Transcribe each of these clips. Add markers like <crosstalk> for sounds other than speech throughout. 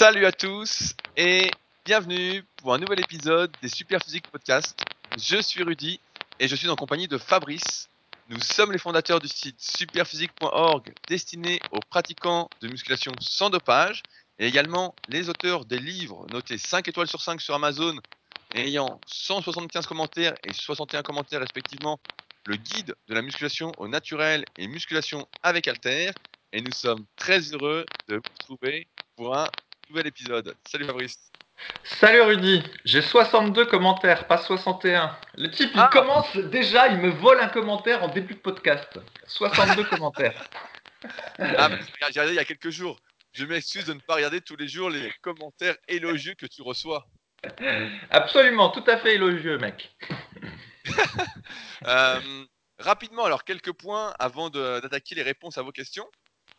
Salut à tous et bienvenue pour un nouvel épisode des Super Physique Podcast. Je suis Rudy et je suis en compagnie de Fabrice. Nous sommes les fondateurs du site superphysique.org destiné aux pratiquants de musculation sans dopage et également les auteurs des livres notés 5 étoiles sur 5 sur Amazon ayant 175 commentaires et 61 commentaires respectivement le guide de la musculation au naturel et musculation avec Alter. Et nous sommes très heureux de vous retrouver pour un nouvel épisode. Salut Fabrice. Salut Rudy, j'ai 62 commentaires, pas 61. Le type, il Ah. commence déjà, il me vole un commentaire en début de podcast. 62 <laughs> commentaires. Ah, mais j'ai regardé il y a quelques jours. Je m'excuse de ne pas regarder tous les jours les commentaires élogieux que tu reçois. Absolument, tout à fait élogieux, mec. <laughs> Euh, rapidement, alors quelques points avant d'attaquer les réponses à vos questions.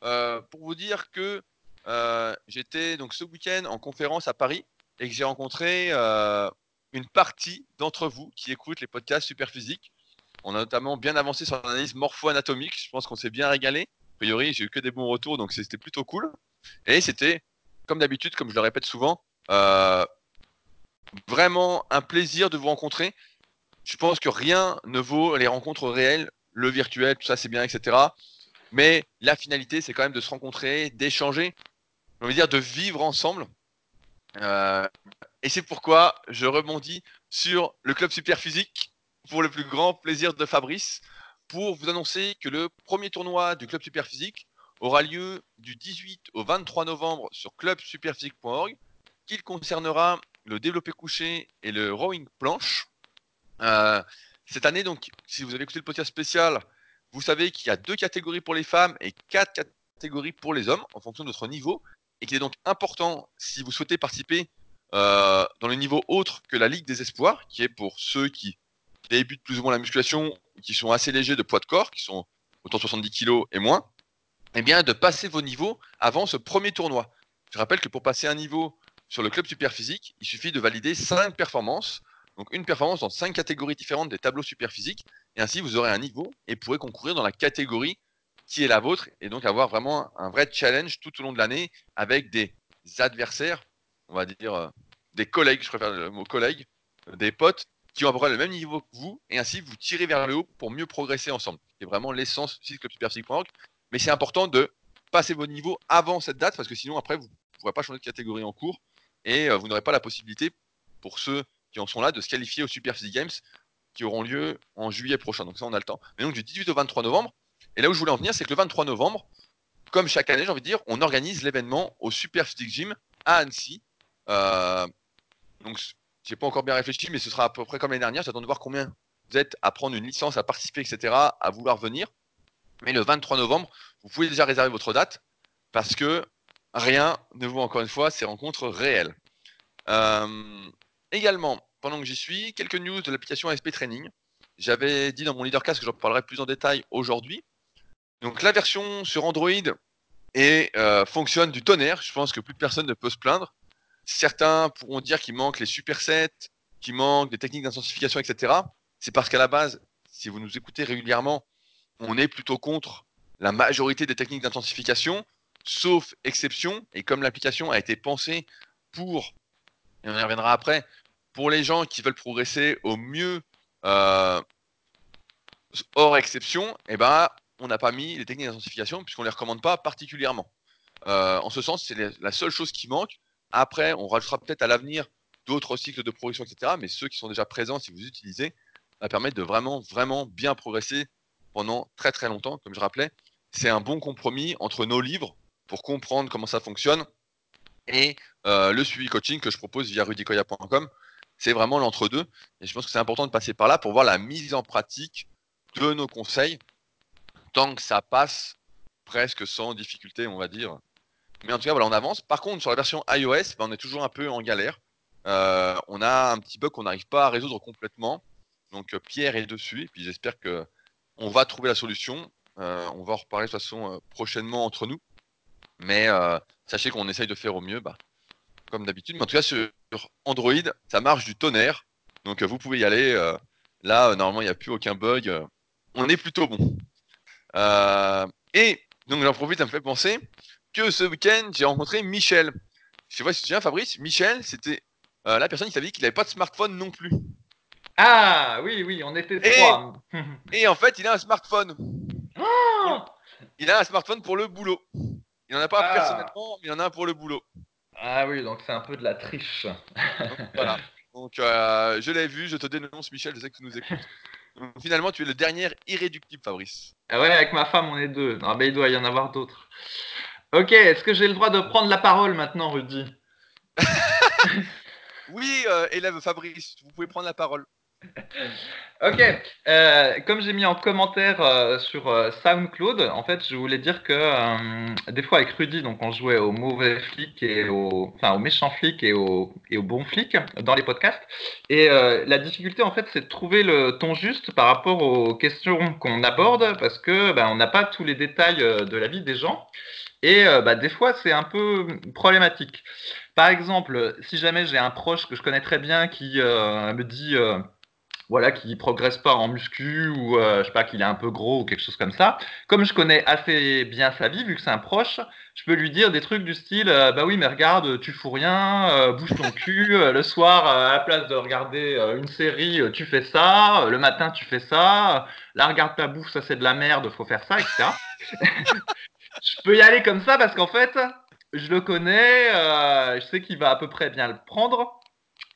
Euh, pour vous dire que euh, j'étais donc ce week-end en conférence à Paris et que j'ai rencontré euh, une partie d'entre vous qui écoutent les podcasts Super Physique. On a notamment bien avancé sur l'analyse morpho-anatomique. Je pense qu'on s'est bien régalé. A priori, j'ai eu que des bons retours, donc c'était plutôt cool. Et c'était, comme d'habitude, comme je le répète souvent, euh, vraiment un plaisir de vous rencontrer je pense que rien ne vaut les rencontres réelles, le virtuel, tout ça c'est bien, etc. Mais la finalité, c'est quand même de se rencontrer, d'échanger, on veut dire de vivre ensemble. Euh, et c'est pourquoi je rebondis sur le club super physique pour le plus grand plaisir de Fabrice pour vous annoncer que le premier tournoi du club super physique aura lieu du 18 au 23 novembre sur clubsuperphysique.org qu'il concernera le développé couché et le rowing planche. Euh, cette année, donc, si vous avez écouté le podcast spécial, vous savez qu'il y a deux catégories pour les femmes et quatre catégories pour les hommes en fonction de votre niveau, et qu'il est donc important, si vous souhaitez participer euh, dans le niveau autre que la Ligue des Espoirs, qui est pour ceux qui débutent plus ou moins la musculation, qui sont assez légers de poids de corps, qui sont de 70 kg et moins, eh bien, de passer vos niveaux avant ce premier tournoi. Je rappelle que pour passer un niveau sur le club super physique, il suffit de valider 5 performances donc une performance dans cinq catégories différentes des tableaux super physiques, et ainsi vous aurez un niveau et pourrez concourir dans la catégorie qui est la vôtre, et donc avoir vraiment un vrai challenge tout au long de l'année avec des adversaires, on va dire euh, des collègues, je préfère le mot collègues, euh, des potes qui ont à peu près le même niveau que vous, et ainsi vous tirez vers le haut pour mieux progresser ensemble. C'est vraiment l'essence du site clubsuperphysique.org, mais c'est important de passer vos niveaux avant cette date, parce que sinon après vous ne pourrez pas changer de catégorie en cours, et euh, vous n'aurez pas la possibilité, pour ceux qui en sont là de se qualifier aux Super Games qui auront lieu en juillet prochain. Donc ça, on a le temps. Mais donc du 18 au 23 novembre. Et là où je voulais en venir, c'est que le 23 novembre, comme chaque année, j'ai envie de dire, on organise l'événement au Super Gym à Annecy. Euh, donc j'ai pas encore bien réfléchi, mais ce sera à peu près comme l'année dernière. J'attends de voir combien vous êtes à prendre une licence, à participer, etc., à vouloir venir. Mais le 23 novembre, vous pouvez déjà réserver votre date parce que rien ne vaut encore une fois ces rencontres réelles. Euh, également, pendant que j'y suis, quelques news de l'application ASP Training. J'avais dit dans mon leadercast que j'en parlerai plus en détail aujourd'hui. Donc la version sur Android euh, fonctionne du tonnerre. Je pense que plus personne ne peut se plaindre. Certains pourront dire qu'il manque les supersets, qu'il manque des techniques d'intensification, etc. C'est parce qu'à la base, si vous nous écoutez régulièrement, on est plutôt contre la majorité des techniques d'intensification, sauf exception. Et comme l'application a été pensée pour, et on y reviendra après, pour les gens qui veulent progresser au mieux euh, hors exception, eh ben, on n'a pas mis les techniques d'intensification puisqu'on ne les recommande pas particulièrement. Euh, en ce sens, c'est la seule chose qui manque. Après, on rajoutera peut-être à l'avenir d'autres cycles de progression, etc. Mais ceux qui sont déjà présents, si vous utilisez, va permettre de vraiment, vraiment bien progresser pendant très très longtemps. Comme je rappelais, c'est un bon compromis entre nos livres pour comprendre comment ça fonctionne et euh, le suivi coaching que je propose via rudicoya.com c'est vraiment l'entre-deux. Et je pense que c'est important de passer par là pour voir la mise en pratique de nos conseils, tant que ça passe presque sans difficulté, on va dire. Mais en tout cas, voilà, on avance. Par contre, sur la version iOS, ben, on est toujours un peu en galère. Euh, on a un petit bug qu'on n'arrive pas à résoudre complètement. Donc euh, Pierre est dessus, et puis j'espère que on va trouver la solution. Euh, on va en reparler de toute façon prochainement entre nous. Mais sachez qu'on essaye de faire au mieux, bah, comme d'habitude. Mais en tout cas, sur Android, ça marche du tonnerre. Donc vous pouvez y aller. là, normalement, il n'y a plus aucun bug. on est plutôt bon. Euh, et donc j'en profite, ça me fait penser que ce week-end, j'ai rencontré Michel. je sais pas si tu te souviens, Fabrice, Michel, c'était euh, la personne qui savait qu'il n'avait pas de smartphone non plus. Ah oui, oui, on était trois. <laughs> Et en fait, il a un smartphone. il a un smartphone pour le boulot. Il n'en a pas Ah. personnellement, mais il en a un pour le boulot. Ah oui, donc c'est un peu de la triche. Donc, voilà. <laughs> Donc euh, je l'ai vu, je te dénonce Michel, je sais que tu nous écoutes. Donc, finalement, tu es le dernier irréductible, Fabrice. Ah ouais, avec ma femme, on est deux. Non, mais il doit y en avoir d'autres. Ok, est-ce que j'ai le droit de prendre la parole maintenant, Rudy? <laughs> Oui, euh, élève Fabrice, vous pouvez prendre la parole. Ok, euh, comme j'ai mis en commentaire euh, sur euh, SoundCloud, en fait, je voulais dire que des fois avec Rudy, donc on jouait au mauvais flic et au, enfin au méchant flic et au et au bon flic dans les podcasts. Et la difficulté, en fait, c'est de trouver le ton juste par rapport aux questions qu'on aborde, parce que ben, on n'a pas tous les détails de la vie des gens. Et bah, des fois, c'est un peu problématique. Par exemple, si jamais j'ai un proche que je connais très bien qui me dit voilà, qui progresse pas en muscu ou euh, je sais pas qu'il est un peu gros ou quelque chose comme ça. Comme je connais assez bien sa vie, vu que c'est un proche, je peux lui dire des trucs du style euh, bah oui mais regarde, tu fous rien, euh, bouge ton cul, euh, le soir à la place de regarder une série, tu fais ça, le matin tu fais ça, là regarde ta bouffe, ça c'est de la merde, faut faire ça, etc. <laughs> je peux y aller comme ça parce qu'en fait, je le connais, je sais qu'il va à peu près bien le prendre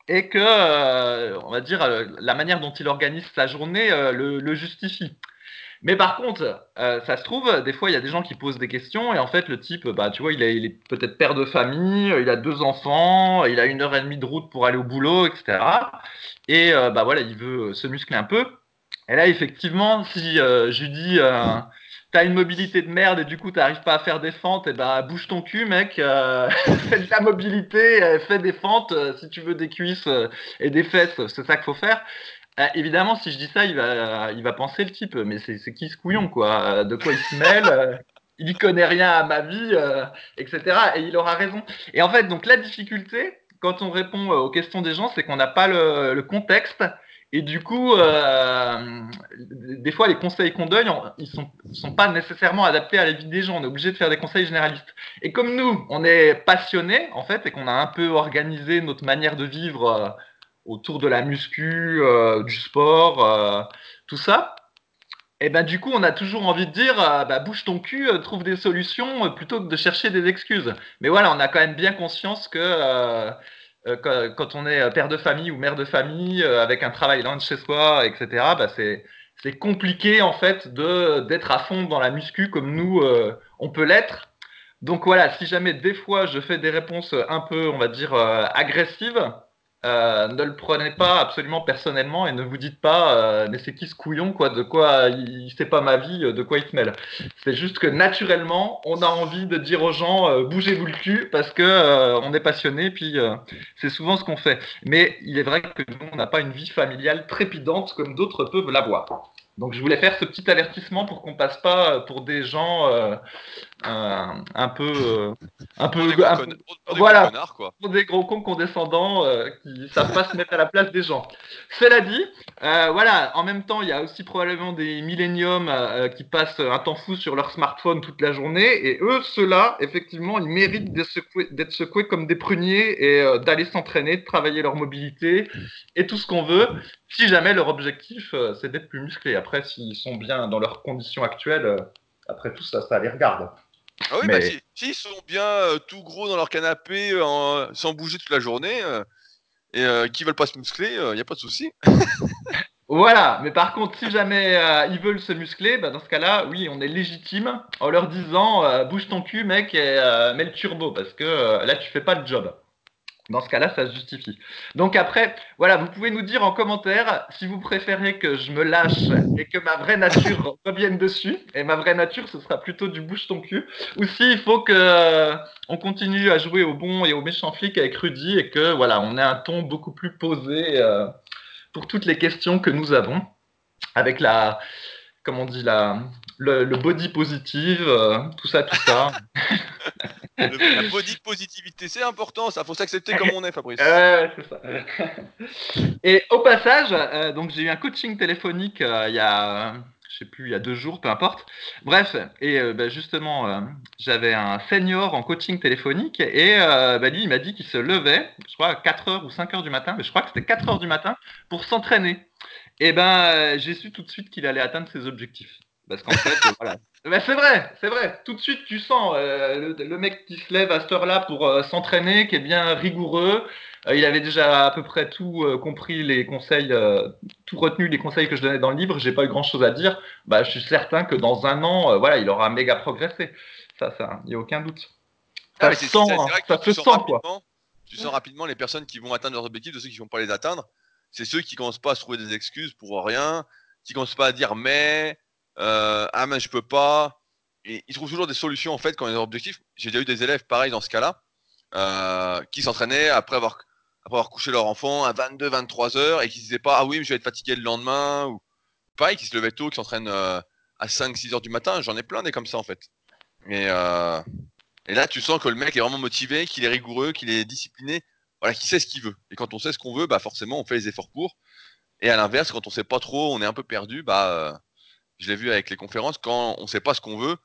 et que, euh, on va dire, euh, la manière dont il organise sa journée euh, le, justifie. Mais par contre, ça se trouve, des fois, il y a des gens qui posent des questions et en fait, le type, bah, tu vois, il, est- peut-être père de famille, il a deux enfants, il a une heure et demie de route pour aller au boulot, etc. Et bah voilà, il veut se muscler un peu. Et là, effectivement, si je dis, t'as une mobilité de merde et du coup, t'arrives pas à faire des fentes, et bah bouge ton cul, mec, euh, <laughs> fais de la mobilité, euh, fais des fentes, euh, si tu veux des cuisses euh, et des fesses, c'est ça qu'il faut faire. Euh, évidemment, si je dis ça, il va, il va penser le type, mais c'est qui ce couillon, quoi De quoi il se mêle Il connaît rien à ma vie, etc. Et il aura raison. Et en fait, donc la difficulté, quand on répond aux questions des gens, c'est qu'on n'a pas le contexte. Et du coup, euh, des fois, les conseils qu'on donne, on- ils sont, sont pas nécessairement adaptés à la vie des gens. On est obligé de faire des conseils généralistes. Et comme nous, on est passionnés, en fait, et qu'on a un peu organisé notre manière de vivre euh, autour de la muscu, euh, du sport, tout ça, et ben du coup, on a toujours envie de dire, bah, bouge ton cul, trouve des solutions, plutôt que de chercher des excuses. Mais voilà, on a quand même bien conscience que quand, quand on est euh, père de famille ou mère de famille, euh, avec un travail loin de chez soi, etc., bah, c'est compliqué en fait de d'être à fond dans la muscu comme nous, euh, on peut l'être. Donc voilà, si jamais des fois je fais des réponses un peu, on va dire, euh, agressives, euh, ne le prenez pas absolument personnellement et ne vous dites pas euh, mais c'est qui ce couillon quoi? De quoi il, sait pas ma vie de quoi il se mêle? C'est juste que naturellement on a envie de dire aux gens euh, bougez-vous le cul parce que euh, on est passionné puis euh, c'est souvent ce qu'on fait. Mais il est vrai que nous on n'a pas une vie familiale trépidante comme d'autres peuvent l'avoir. Donc je voulais faire ce petit avertissement pour qu'on passe pas pour des gens un peu euh, un peu, Pour des gros, un des voilà. gros connards, quoi. pour des gros cons condescendants euh, qui savent pas <laughs> se mettre à la place des gens. Cela dit, euh, voilà, en même temps, il y a aussi probablement des milléniums qui passent un temps fou sur leur smartphone toute la journée, et eux, ceux-là, effectivement, ils méritent d'être secoués, secoués comme des pruniers et d'aller s'entraîner, de travailler leur mobilité et tout ce qu'on veut, si jamais leur objectif, c'est d'être plus musclés. Après, s'ils sont bien dans leurs conditions actuelles, après tout ça, ça les regarde. Ah oui, Mais- bah, si, s'ils sont bien euh, tout gros dans leur canapé, euh, sans bouger toute la journée, euh, et qui veulent pas se muscler, il n'y a pas de souci. <laughs> Voilà, mais par contre, si jamais ils veulent se muscler, bah, dans ce cas-là, oui, on est légitime en leur disant bouge ton cul, mec, et mets le turbo, parce que là, tu fais pas le job. Dans ce cas-là, ça se justifie. Donc après, voilà, vous pouvez nous dire en commentaire si vous préférez que je me lâche et que ma vraie nature <laughs> revienne dessus. Et ma vraie nature, ce sera plutôt du bouge ton cul. Ou s'il faut que euh, on continue à jouer au bon et au méchant flic avec Rudy et que voilà, on ait un ton beaucoup plus posé euh, pour toutes les questions que nous avons, avec la, comment on dit, la, le, le body positive, euh, tout ça, tout ça. <laughs> La body positivité, c'est important, ça faut s'accepter comme on est, Fabrice. <laughs> <laughs> Et au passage, euh, donc j'ai eu un coaching téléphonique euh, il y a, je je sais plus, il y a deux jours, peu importe. Bref, et euh, bah, justement, euh, j'avais un senior en coaching téléphonique et euh, bah, lui, il m'a dit qu'il se levait, je crois, à 4 heures ou 5 heures du matin, mais je crois que c'était 4 heures du matin pour s'entraîner. Et ben, j'ai su tout de suite qu'il allait atteindre ses objectifs. Parce qu'en fait, voilà. <laughs> Ben, c'est vrai, c'est vrai. Tout de suite, tu sens le, le, mec qui se lève à cette heure-là pour s'entraîner, qui est bien rigoureux, euh, il avait déjà à peu près tout euh, compris les conseils, euh, tout retenu les conseils que je donnais dans le livre. J'ai pas eu grand chose à dire. Bah, je suis certain que dans un an, voilà, il aura méga progressé. Ça, ça, il n'y a aucun doute. Ça ah, sent, ça se sent quoi. Tu sens rapidement les personnes qui vont atteindre leurs objectifs de ceux qui vont pas les atteindre. C'est ceux qui commencent pas à se trouver des excuses pour rien, qui commencent pas à dire mais ah mais je peux pas. Ils trouvent toujours des solutions en fait quand ils ont des objectifs. J'ai déjà eu des élèves pareils dans ce cas-là, qui s'entraînaient après avoir couché leur enfant à 22, 23 heures et qui se disaient pas ah oui mais je vais être fatigué le lendemain ou pareil qui se levaient tôt, qui s'entraînent euh, à 5, 6 heures du matin. J'en ai plein des comme ça en fait. Et, euh, là tu sens que le mec est vraiment motivé, qu'il est rigoureux, qu'il est discipliné, voilà, qu'il sait ce qu'il veut. Et quand on sait ce qu'on veut, bah forcément on fait les efforts pour. Et à l'inverse, quand on sait pas trop, on est un peu perdu, bah euh, je l'ai vu avec les conférences, quand on sait pas ce qu'on veut,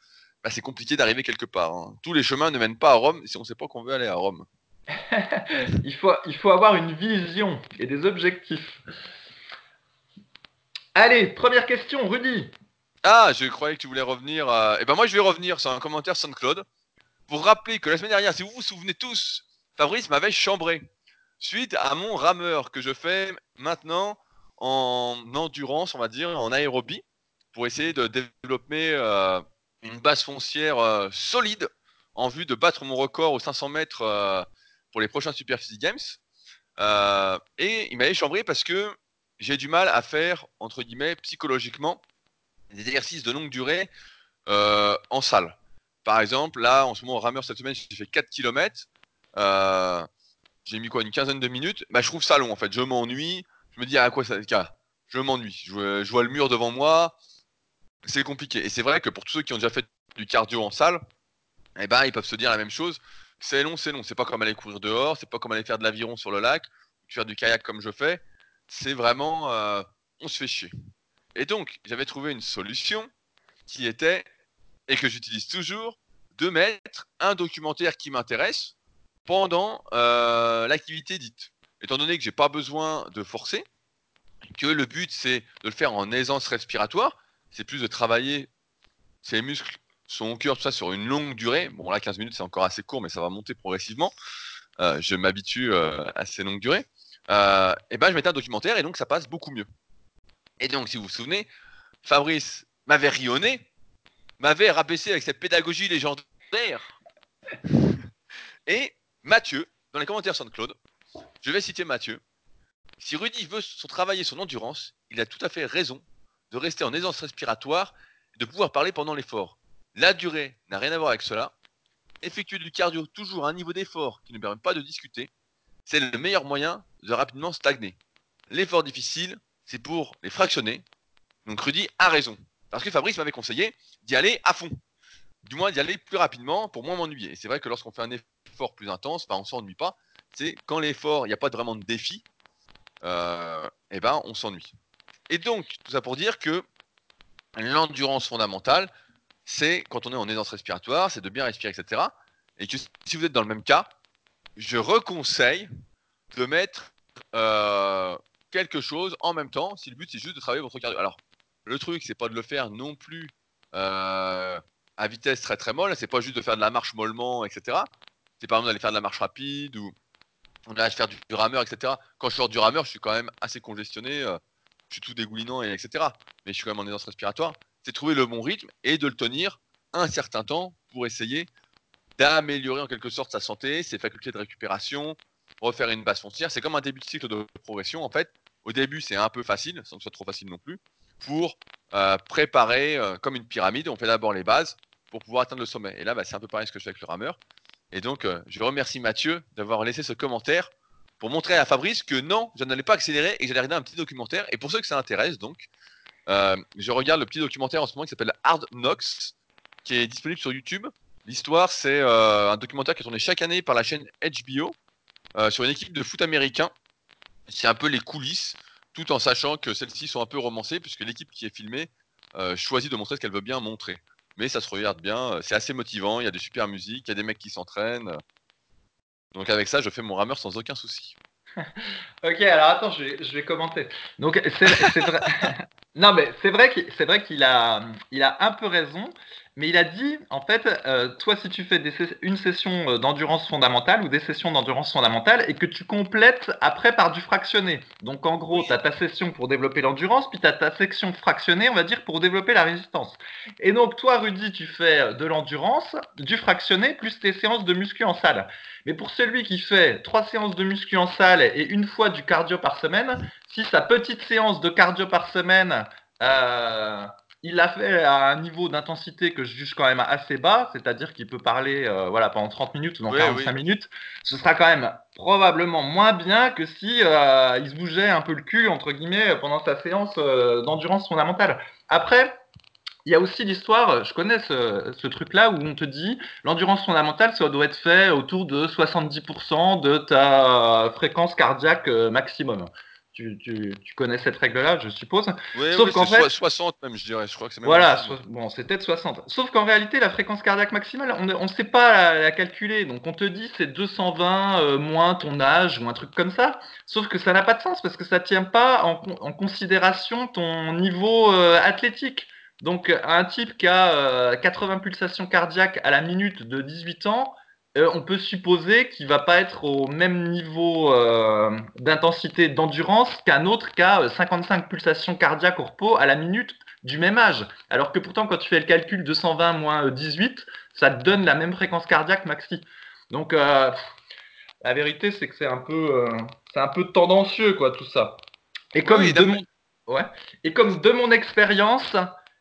bah, c'est compliqué d'arriver quelque part. Hein. Tous les chemins ne mènent pas à Rome si on sait pas qu'on veut aller à Rome. <laughs> il, faut, il faut avoir une vision et des objectifs. Allez, première question, Rudy. Ah, je croyais que tu voulais revenir. Eh ben moi, je vais revenir sur un commentaire SoundCloud pour rappeler que la semaine dernière, si vous vous souvenez tous, Fabrice m'avait chambré suite à mon rameur que je fais maintenant en endurance, on va dire, en aérobie, pour essayer de développer euh, une base foncière euh, solide en vue de battre mon record aux 500 mètres euh, pour les prochains Super Physique Games. Et il m'avait chambré parce que j'ai du mal à faire, entre guillemets, psychologiquement, des exercices de longue durée en salle. Par exemple, là, en ce moment, au rameur cette semaine, j'ai fait 4 km. J'ai mis quoi, une quinzaine de minutes. Bah, je trouve ça long, en fait. Je m'ennuie. Je me dis, à quoi ça Je m'ennuie. Je, vois le mur devant moi. C'est compliqué. Et c'est vrai que pour tous ceux qui ont déjà fait du cardio en salle, eh ben, ils peuvent se dire la même chose. C'est long, c'est long. C'est pas comme aller courir dehors, c'est pas comme aller faire de l'aviron sur le lac, faire du kayak comme je fais. C'est vraiment, euh, on se fait chier. Et donc, j'avais trouvé une solution qui était, et que j'utilise toujours, de mettre un documentaire qui m'intéresse pendant euh, l'activité dite. Étant donné que j'ai pas besoin de forcer, que le but c'est de le faire en aisance respiratoire, c'est plus de travailler ses muscles son cœur, tout ça sur une longue durée. Bon, là, 15 minutes, c'est encore assez court, mais ça va monter progressivement. Euh, je m'habitue euh, à ces longues durées. Euh, et ben, je mettais un documentaire et donc ça passe beaucoup mieux. Et donc, si vous vous souvenez, Fabrice m'avait rionné, m'avait rabaissé avec cette pédagogie légendaire. <laughs> et Mathieu, dans les commentaires SoundCloud, je vais citer Mathieu. Si Rudy veut travailler son endurance, il a tout à fait raison de rester en aisance respiratoire et de pouvoir parler pendant l'effort. La durée n'a rien à voir avec cela. Effectuer du cardio toujours à un niveau d'effort qui ne permet pas de discuter, c'est le meilleur moyen de rapidement stagner. L'effort difficile, c'est pour les fractionner. Donc Rudy a raison. Parce que Fabrice m'avait conseillé d'y aller à fond. Du moins d'y aller plus rapidement pour moins m'ennuyer. Et c'est vrai que lorsqu'on fait un effort plus intense, bah, on ne s'ennuie pas. C'est quand l'effort, il n'y a pas vraiment de défi, euh, et eh ben on s'ennuie. Et donc, tout ça pour dire que l'endurance fondamentale, c'est quand on est en aisance respiratoire, c'est de bien respirer, etc. Et que si vous êtes dans le même cas, je reconseille de mettre euh, quelque chose en même temps si le but c'est juste de travailler votre cardio. Alors, le truc, c'est pas de le faire non plus euh, à vitesse très très molle, c'est pas juste de faire de la marche mollement, etc. C'est par exemple d'aller faire de la marche rapide ou on aller faire du, rameur, etc. Quand je sors du rameur, je suis quand même assez congestionné, euh, suis tout dégoulinant, et etc. Mais je suis quand même en aisance respiratoire c'est trouver le bon rythme et de le tenir un certain temps pour essayer d'améliorer en quelque sorte sa santé, ses facultés de récupération, refaire une base foncière. C'est comme un début de cycle de progression en fait. Au début, c'est un peu facile, sans que ce soit trop facile non plus, pour euh, préparer euh, comme une pyramide. On fait d'abord les bases pour pouvoir atteindre le sommet. Et là, bah, c'est un peu pareil ce que je fais avec le rameur. Et donc, euh, je remercie Mathieu d'avoir laissé ce commentaire pour montrer à Fabrice que non, je n'allais pas accélérer et j'allais regarder un petit documentaire. Et pour ceux que ça intéresse, donc, euh, je regarde le petit documentaire en ce moment qui s'appelle Hard Knocks, qui est disponible sur YouTube. L'histoire, c'est euh, un documentaire qui est tourné chaque année par la chaîne HBO euh, sur une équipe de foot américain. C'est un peu les coulisses, tout en sachant que celles-ci sont un peu romancées, puisque l'équipe qui est filmée choisit de montrer ce qu'elle veut bien montrer. Mais ça se regarde bien, c'est assez motivant, il y a des super musiques, il y a des mecs qui s'entraînent. Donc avec ça, je fais mon rameur sans aucun souci. <laughs> ok, alors attends, je vais, je vais commenter. Donc c'est vrai. <laughs> non, mais c'est vrai qu'il c'est vrai qu'il a, il a un peu raison. Mais il a dit, en fait, euh, toi, si tu fais des une session euh, d'endurance fondamentale ou des sessions d'endurance fondamentale et que tu complètes après par du fractionné. Donc, en gros, tu as ta session pour développer l'endurance, puis tu as ta section fractionnée, on va dire, pour développer la résistance. Et donc, toi, Rudy, tu fais euh, de l'endurance, du fractionné, plus tes séances de muscu en salle. Mais pour celui qui fait trois séances de muscu en salle et une fois du cardio par semaine, si sa petite séance de cardio par semaine... Euh, il l'a fait à un niveau d'intensité que je juge quand même assez bas, c'est-à-dire qu'il peut parler euh, voilà, pendant 30 minutes ou dans 45 minutes. Ce sera quand même probablement moins bien que si euh, il se bougeait un peu le cul, entre guillemets, pendant sa séance d'endurance fondamentale. Après, il y a aussi l'histoire, je connais ce, ce truc-là où on te dit l'endurance fondamentale, ça doit être fait autour de 70% de ta fréquence cardiaque maximum tu, connais cette règle-là, je suppose. Oui, Sauf qu'en fait, 60 même, je dirais. Je crois que c'est Voilà, bon, c'est peut-être 60. Sauf qu'en réalité, la fréquence cardiaque maximale, on ne sait pas la, calculer. Donc on te dit c'est 220 euh, moins ton âge ou un truc comme ça. Sauf que ça n'a pas de sens parce que ça tient pas en, considération ton niveau euh, athlétique. Donc un type qui a 80 euh, pulsations cardiaques à la minute de 18 ans, euh, on peut supposer qu'il va pas être au même niveau euh, d'intensité d'endurance qu'un autre qui a 55 pulsations cardiaques au repos à la minute du même âge. Alors que pourtant, quand tu fais le calcul 220 moins 18, ça te donne la même fréquence cardiaque maxi. Donc, euh, la vérité, c'est que c'est un peu, c'est un peu tendancieux, quoi, tout ça. Et comme, de, mon... ouais. Et comme de mon expérience,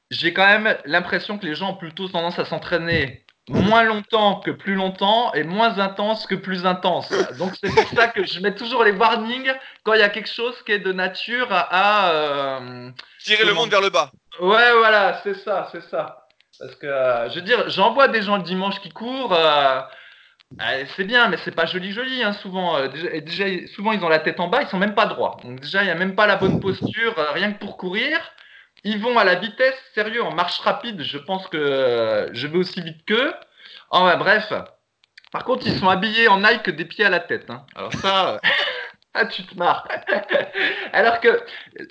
j'ai quand même l'impression que les gens ont plutôt tendance à s'entraîner moins longtemps que plus longtemps et moins intense que plus intense. Donc c'est pour ça que je mets toujours les warnings quand il y a quelque chose qui est de nature à... Euh, Tirer le monde vers le bas. Ouais, voilà, c'est ça, c'est ça. Parce que, euh, je veux dire, j'envoie des gens le dimanche qui courent. Euh, c'est bien, mais c'est pas joli joli, hein, souvent. Déjà, déjà, souvent, ils ont la tête en bas, ils sont même pas droits. Donc déjà, il n'y a même pas la bonne posture, rien que pour courir. Ils vont à la vitesse, sérieux, en marche rapide, je pense que euh, je vais aussi vite qu'eux. Oh, bref. Par contre, ils sont habillés en Nike des pieds à la tête. Hein. Alors ça, <laughs> ah, tu te marres. <laughs> Alors que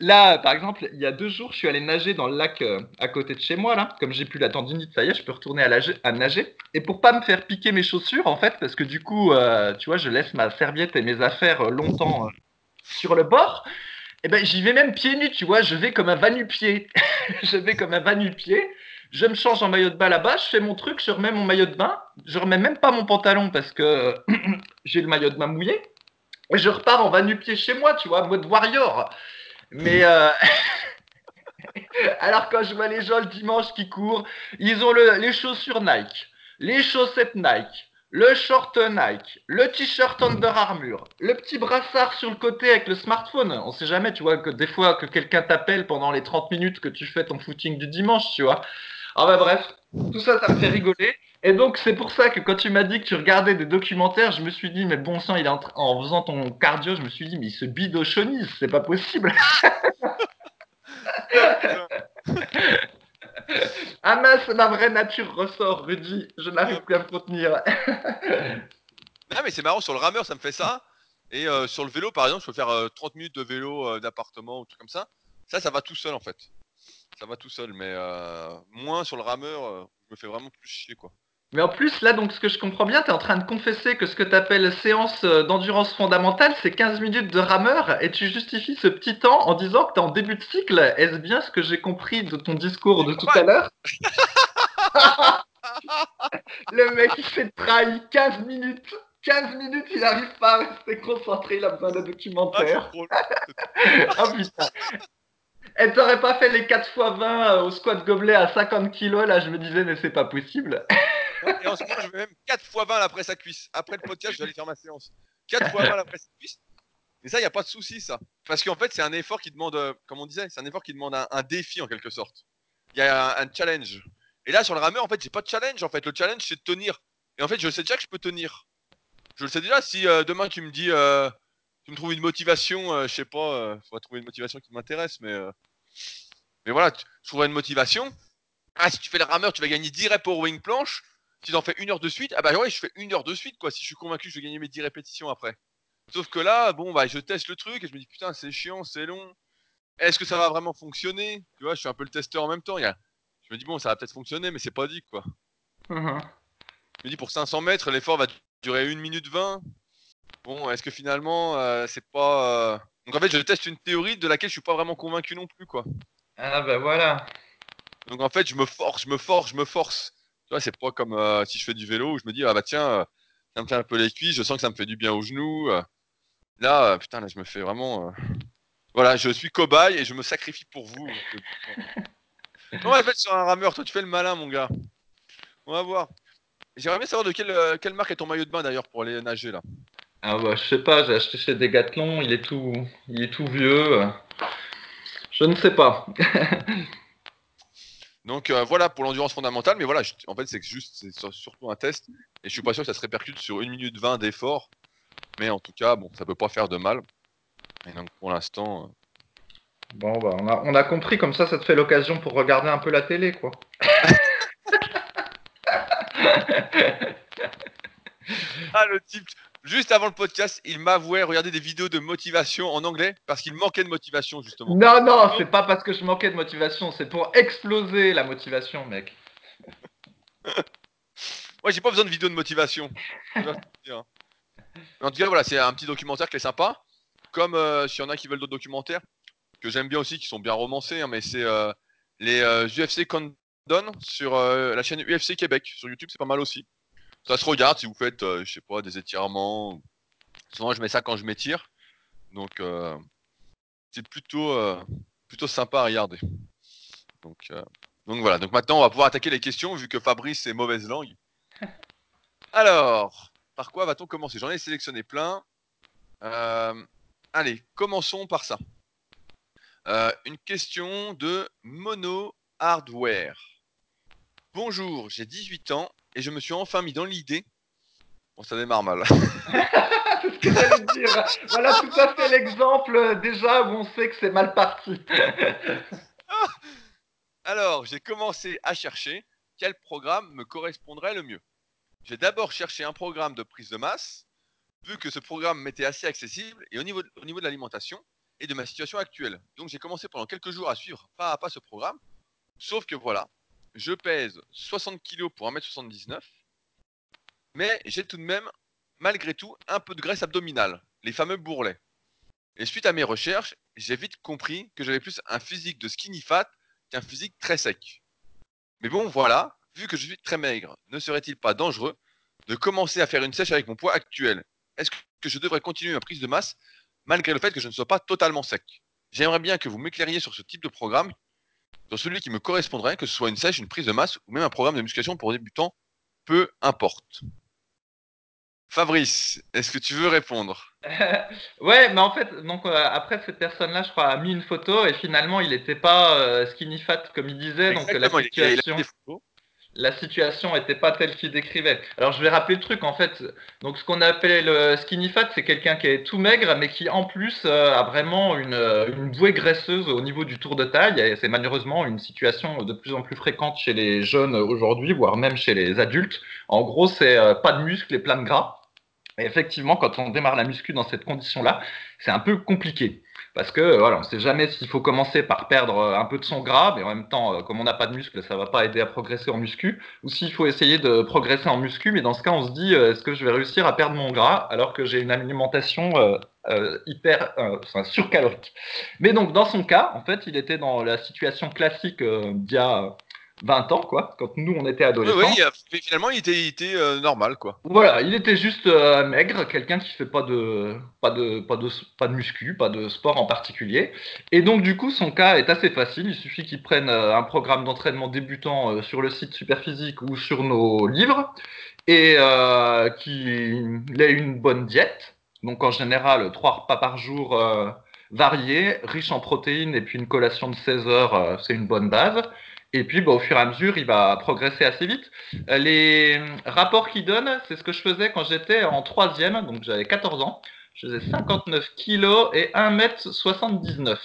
là, par exemple, il y a deux jours, je suis allé nager dans le lac euh, à côté de chez moi, là. Comme j'ai plus la tendinite, ça y est, je peux retourner à, à, nager. Et pour pas me faire piquer mes chaussures, en fait, parce que du coup, tu vois, je laisse ma serviette et mes affaires longtemps sur le bord. Eh ben, j'y vais même pieds nus, tu vois. Je vais comme un va-nu-pied. <laughs> je vais comme un va-nu-pied. Je me change en maillot de bain là-bas, je fais mon truc, je remets mon maillot de bain. Je remets même pas mon pantalon parce que <clears throat> j'ai le maillot de bain mouillé. Et je repars en va-nu-pied chez moi, tu vois, mode warrior. Mais euh... <laughs> alors quand je vois les gens le dimanche qui courent, ils ont le, les chaussures Nike, les chaussettes Nike, le short Nike, le t-shirt Under Armour, le petit brassard sur le côté avec le smartphone. On sait jamais, tu vois, que des fois que quelqu'un t'appelle pendant les 30 minutes que tu fais ton footing du dimanche, tu vois. Ah bah bref, tout ça, ça me fait rigoler. Et donc c'est pour ça que quand tu m'as dit que tu regardais des documentaires, je me suis dit, mais bon sang, il est en, en faisant ton cardio, je me suis dit, mais il se bide au chemise, c'est pas possible. <laughs> <laughs> Ah mince, ma vraie nature ressort, Rudy. Je n'arrive plus à me contenir. non, <laughs> mais c'est marrant, sur le rameur, ça me fait ça. Et euh, sur le vélo, par exemple, je peux faire 30 euh, minutes de vélo euh, d'appartement ou tout comme ça. Ça, ça va tout seul en fait. Ça va tout seul, mais moins sur le rameur, je me fais vraiment plus chier quoi. Mais en plus, là, donc, ce que je comprends bien, tu es en train de confesser que ce que tu appelles séance euh, d'endurance fondamentale, c'est 15 minutes de rameur, et tu justifies ce petit temps en disant que tu es en début de cycle. Est-ce bien ce que j'ai compris de ton discours de tout à l'heure? <laughs> Le mec, il s'est trahi 15 minutes 15 minutes, il n'arrive pas à rester concentré, il a besoin de documentaire. Ah, <laughs> oh putain. Et t'aurais pas fait les 4 x 20 au squat gobelet à 50 kg, là, je me disais, mais c'est pas possible. <laughs> Et en ce moment, je vais même 4 x 20 la presse à cuisse. Après le podcast, je vais aller faire ma séance. 4 x 20 la presse à cuisse. Et ça, il n'y a pas de souci, ça. Parce qu'en fait, c'est un effort qui demande, euh, comme on disait, c'est un effort qui demande un, défi en quelque sorte. Il y a un, challenge. Et là, sur le rameur, en fait, j'ai pas de challenge. En fait, le challenge, c'est de tenir. Et en fait, je sais déjà que je peux tenir. Je le sais déjà. Si euh, demain tu me dis, euh, tu me trouves une motivation, je sais pas, il faudrait trouver une motivation qui m'intéresse, mais Mais voilà, tu, je trouverais une motivation. Ah, si tu fais le rameur, tu vas gagner 10 reps au rowing planche. Si tu en fais une heure de suite, ah bah ouais, je fais une heure de suite, quoi. Si je suis convaincu, je vais gagner mes 10 répétitions après. Sauf que là, bon, bah, je teste le truc et je me dis, putain, c'est chiant, c'est long. Est-ce que ça va vraiment fonctionner? Tu vois, je suis un peu le testeur en même temps. Il y a... Je me dis, bon, ça va peut-être fonctionner, mais c'est pas dit, quoi. Mhm. Je me dis, pour 500 mètres, l'effort va durer 1 minute 20. Bon, est-ce que finalement, euh, c'est pas. euh, Donc en fait, je teste une théorie de laquelle je suis pas vraiment convaincu non plus, quoi. Ah bah voilà. Donc en fait, je me force, je me force, je me force. Tu vois, c'est pas comme euh, si je fais du vélo où je me dis, ah bah tiens, euh, ça me fait un peu les cuisses, je sens que ça me fait du bien aux genoux. euh. Là, putain, là, je me fais vraiment. Voilà, je suis cobaye et je me sacrifie pour vous. Non, en fait, sur un rameur, toi, tu fais le malin, mon gars. On va voir. J'aimerais bien savoir de quelle, quelle marque est ton maillot de bain d'ailleurs pour aller nager là. Ah bah je sais pas, j'ai acheté chez Decathlon, il est tout, il est tout vieux. Je ne sais pas. <laughs> Donc euh, voilà pour l'endurance fondamentale, mais voilà, je- en fait, c'est juste, c'est sur- surtout un test et je suis pas sûr que ça se répercute sur 1 minute 20 d'effort. Mais en tout cas, bon, ça peut pas faire de mal. Et donc pour l'instant. euh, Bon bah on a, on a compris, comme ça ça te fait l'occasion pour regarder un peu la télé quoi. <laughs> Ah, le type, juste avant le podcast, il m'avouait regarder des vidéos de motivation en anglais parce qu'il manquait de motivation, justement. Non non, c'est pas parce que je manquais de motivation, c'est pour exploser la motivation mec. <laughs> Moi, j'ai pas besoin de vidéos de motivation. Mais En tout cas, voilà, c'est un petit documentaire qui est sympa. Comme euh, s'il y en a qui veulent d'autres documentaires, que j'aime bien aussi, qui sont bien romancés, hein, mais c'est euh, les euh, UFC Countdown sur euh, la chaîne UFC Québec. Sur YouTube, c'est pas mal aussi. Ça se regarde si vous faites, euh, je sais pas, des étirements. ou- Souvent, je mets ça quand je m'étire. Donc, euh, c'est plutôt, euh, plutôt sympa à regarder. Donc, donc voilà. Donc maintenant, on va pouvoir attaquer les questions vu que Fabrice est mauvaise langue. <laughs> Alors, par quoi va-t-on commencer? J'en ai sélectionné plein. Allez, commençons par ça. Une question de Mono Hardware. Bonjour, j'ai 18 ans et je me suis enfin mis dans l'idée. Bon, ça démarre mal. <laughs> <laughs> c'est ce que j'allais dire. Voilà tout à fait l'exemple euh, déjà où on sait que c'est mal parti. <laughs> Alors, j'ai commencé à chercher quel programme me correspondrait le mieux. J'ai d'abord cherché un programme de prise de masse, vu que ce programme m'était assez accessible et au niveau, au niveau de l'alimentation et de ma situation actuelle. Donc j'ai commencé pendant quelques jours à suivre pas à pas ce programme. Sauf que voilà, je pèse 60 kg pour 1m79, mais j'ai tout de même, malgré tout, un peu de graisse abdominale, les fameux bourrelets. Et suite à mes recherches, j'ai vite compris que j'avais plus un physique de skinny fat qu'un physique très sec. Mais bon, voilà, vu que je suis très maigre, ne serait-il pas dangereux de commencer à faire une sèche avec mon poids actuel? Est-ce que je devrais continuer ma prise de masse malgré le fait que je ne sois pas totalement sec? J'aimerais bien que vous m'éclairiez sur ce type de programme, sur celui qui me correspondrait, que ce soit une sèche, une prise de masse ou même un programme de musculation pour débutants, peu importe. Fabrice, est-ce que tu veux répondre? <laughs> Ouais, mais en fait, donc euh, après cette personne-là, je crois, a mis une photo et finalement il n'était pas euh, skinny fat comme il disait, donc la Exactement, il- il a- il a situation, des photos. La situation était pas telle qu'il décrivait. Alors je vais rappeler le truc en fait. Donc ce qu'on appelle le skinny fat, c'est quelqu'un qui est tout maigre, mais qui en plus euh, a vraiment une, euh, une bouée graisseuse au niveau du tour de taille. Et c'est malheureusement une situation de plus en plus fréquente chez les jeunes aujourd'hui, voire même chez les adultes. En gros, c'est euh, pas de muscles et plein de gras. Et effectivement, quand on démarre la muscu dans cette condition-là, c'est un peu compliqué. Parce que voilà, on ne sait jamais s'il faut commencer par perdre euh, un peu de son gras, mais en même temps, euh, comme on n'a pas de muscle, ça va pas aider à progresser en muscu. Ou s'il faut essayer de progresser en muscu, mais dans ce cas, on se dit, euh, est-ce que je vais réussir à perdre mon gras alors que j'ai une alimentation euh, euh, hyper euh, enfin, surcalorique? Mais donc, dans son cas, en fait, il était dans la situation classique d'il y a 20 ans, quoi, quand nous, on était adolescents. oui, finalement, il était, il était euh, normal, quoi. Voilà, il était juste euh, maigre, quelqu'un qui fait pas de, pas de, pas de, pas de muscu, pas de sport en particulier. Et donc du coup, son cas est assez facile. Il suffit qu'il prenne euh, un programme d'entraînement débutant sur le site Superphysique ou sur nos livres et qu'il ait une bonne diète. Donc en général, trois repas par jour variés, riches en protéines et puis une collation de 16 heures, c'est une bonne base. Et puis, bah, au fur et à mesure, il va progresser assez vite. Euh, Les rapports qu'il donne, c'est ce que je faisais quand j'étais en troisième, donc j'avais 14 ans. Je faisais 59 kilos et 1m79.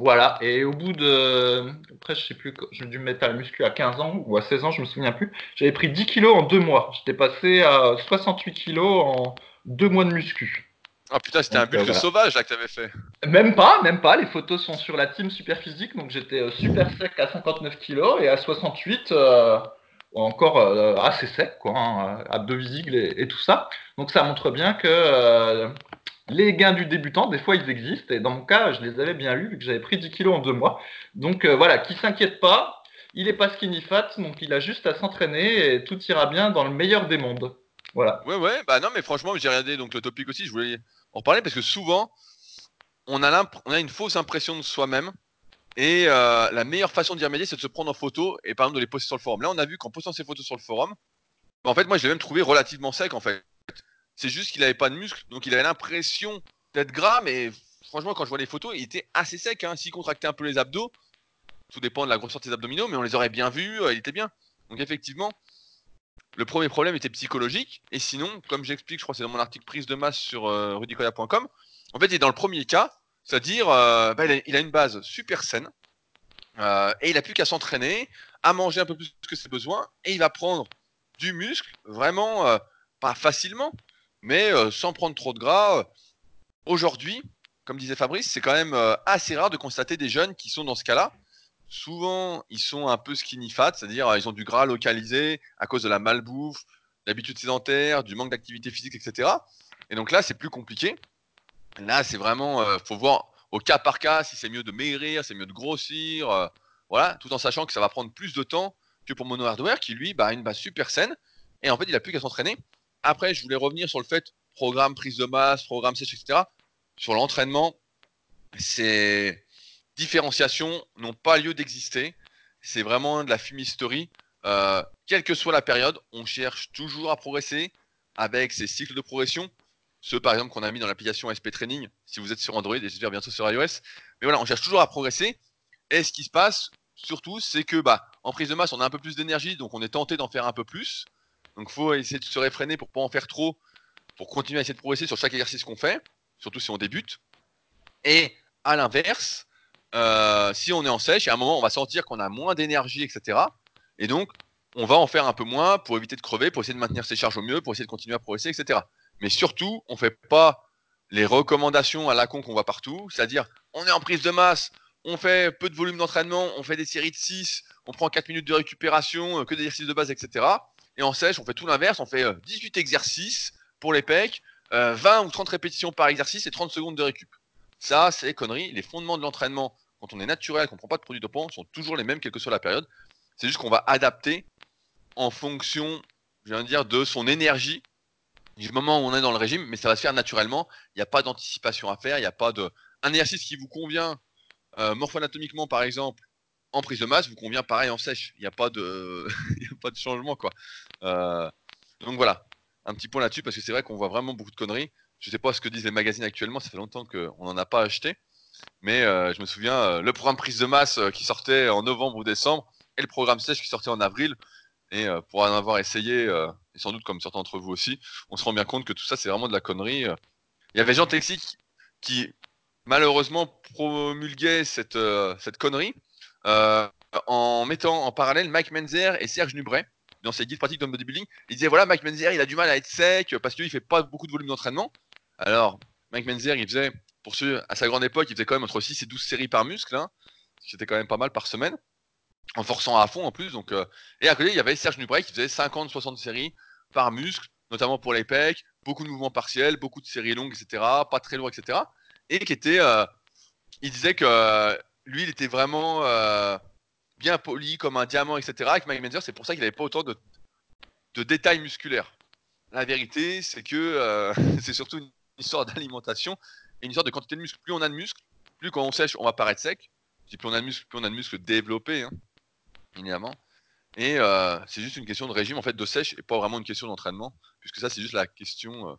Voilà, et au bout de. Après, je sais plus, j'ai dû me mettre à la muscu à 15 ans ou à 16 ans, je me souviens plus. J'avais pris 10 kilos en deux mois. J'étais passé à 68 kilos en deux mois de muscu. Ah putain, c'était un bulk euh, voilà. sauvage là que t'avais fait. Même pas, même pas. Les photos sont sur la team super physique, donc j'étais euh, super sec à 59 kilos et à 68 euh, encore euh, assez sec, quoi, hein, abdos visibles et, et tout ça. Donc ça montre bien que euh, les gains du débutant, des fois, ils existent. Et dans mon cas, je les avais bien eus vu que j'avais pris 10 kilos en deux mois. Donc euh, voilà, qui s'inquiète pas. Il est pas skinny fat, donc il a juste à s'entraîner et tout ira bien dans le meilleur des mondes. Voilà. Ouais, ouais, bah non, mais franchement, j'ai regardé donc le topic aussi, je voulais en parler parce que souvent, on a, une fausse impression de soi-même. Et euh, la meilleure façon d'y remédier, c'est de se prendre en photo et par exemple de les poster sur le forum. Là, on a vu qu'en postant ces photos sur le forum, en fait, moi, je l'ai même trouvé relativement sec en fait. C'est juste qu'il avait pas de muscles, donc il avait l'impression d'être gras, mais franchement, quand je vois les photos, il était assez sec. Hein. S'il contractait un peu les abdos, tout dépend de la grosseur de ses abdominaux, mais on les aurait bien vus, euh, il était bien. Donc effectivement, le premier problème était psychologique, et sinon, comme j'explique, je crois que c'est dans mon article prise de masse sur euh, rudicoya.com, en fait, il est dans le premier cas, c'est-à-dire, euh, bah, il, a, une base super saine, euh, et il a plus qu'à s'entraîner, à manger un peu plus que ses besoins, et il va prendre du muscle, vraiment, euh, pas facilement, mais sans prendre trop de gras. Aujourd'hui, comme disait Fabrice, c'est quand même assez rare de constater des jeunes qui sont dans ce cas-là. Souvent, ils sont un peu skinny fat, c'est-à-dire euh, ils ont du gras localisé à cause de la malbouffe, d'habitudes sédentaires, du manque d'activité physique, etc. Et donc là, c'est plus compliqué. Là, c'est vraiment, euh, faut voir au cas par cas si c'est mieux de maigrir, c'est mieux de grossir, euh, voilà, tout en sachant que ça va prendre plus de temps que pour Mono Hardware qui lui bah, a une base super saine et en fait il a plus qu'à s'entraîner. Après, je voulais revenir sur le fait programme prise de masse, programme sèche, etc. Sur l'entraînement, ces différenciations n'ont pas lieu d'exister. C'est vraiment de la fumisterie. Euh, quelle que soit la période, on cherche toujours à progresser avec ces cycles de progression ceux par exemple qu'on a mis dans l'application SP Training, si vous êtes sur Android et j'espère bientôt sur iOS. Mais voilà, on cherche toujours à progresser. Et ce qui se passe, surtout, c'est que bah, en prise de masse, on a un peu plus d'énergie, donc on est tenté d'en faire un peu plus. Donc il faut essayer de se réfréner pour pas en faire trop, pour continuer à essayer de progresser sur chaque exercice qu'on fait, surtout si on débute. Et à l'inverse, euh, si on est en sèche, à un moment, on va sentir qu'on a moins d'énergie, etc. Et donc, on va en faire un peu moins pour éviter de crever, pour essayer de maintenir ses charges au mieux, pour essayer de continuer à progresser, etc. Mais surtout, on fait pas les recommandations à la con qu'on voit partout, c'est-à-dire on est en prise de masse, on fait peu de volume d'entraînement, on fait des séries de 6, on prend 4 minutes de récupération, euh, que des exercices de base, etc. Et en sèche, on fait tout l'inverse, on fait euh, 18 exercices pour les pecs, euh, 20 ou 30 répétitions par exercice et 30 secondes de récup. Ça, c'est conneries. Les fondements de l'entraînement, quand on est naturel, qu'on prend pas de produits dopants, sont toujours les mêmes, quelle que soit la période. C'est juste qu'on va adapter en fonction, je viens de dire, de son énergie du moment où on est dans le régime, mais ça va se faire naturellement. Il n'y a pas d'anticipation à faire, il n'y a pas de. Un exercice qui vous convient euh, morpho-anatomiquement, par exemple, en prise de masse, vous convient pareil en sèche. Il n'y a, pas de... <laughs> a pas de changement, quoi. Euh, Donc voilà, un petit point là-dessus, parce que c'est vrai qu'on voit vraiment beaucoup de conneries. Je sais pas ce que disent les magazines actuellement, ça fait longtemps qu'on n'en a pas acheté. Mais euh, je me souviens, euh, le programme prise de masse euh, qui sortait en novembre ou décembre, et le programme sèche qui sortait en avril. Et pour en avoir essayé, et sans doute comme certains d'entre vous aussi, on se rend bien compte que tout ça, c'est vraiment de la connerie. Il y avait Jean Texic qui, malheureusement, promulguait cette, cette connerie en mettant en parallèle Mike Menzer et Serge Nubret dans ses guides pratiques de bodybuilding. Il disait voilà, Mike Menzer, il a du mal à être sec parce qu'il fait pas beaucoup de volume d'entraînement. Alors, Mike Menzer, il faisait, pour ceux à sa grande époque, il faisait quand même entre 6 et 12 séries par muscle. Hein. C'était quand même pas mal par semaine. En forçant à fond en plus. Donc, euh, Et à côté, il y avait Serge Nubret qui faisait 50-60 séries par muscle, notamment pour les pecs, beaucoup de mouvements partiels, beaucoup de séries longues, etc. Pas très lourds, etc. Et qui était. euh, il disait que euh, lui, il était vraiment euh, bien poli comme un diamant, etc. Avec Mike Menzer, c'est pour ça qu'il n'avait pas autant de, détails musculaires. La vérité, c'est que <laughs> c'est surtout histoire d'alimentation et une histoire de quantité de muscle. Plus on a de muscle, plus quand on sèche, on va paraître sec. Puis plus on a de muscle, plus on a de muscle développé, hein, évidemment. Et euh, c'est juste une question de régime en fait de sèche et pas vraiment une question d'entraînement, puisque ça c'est juste la question. euh.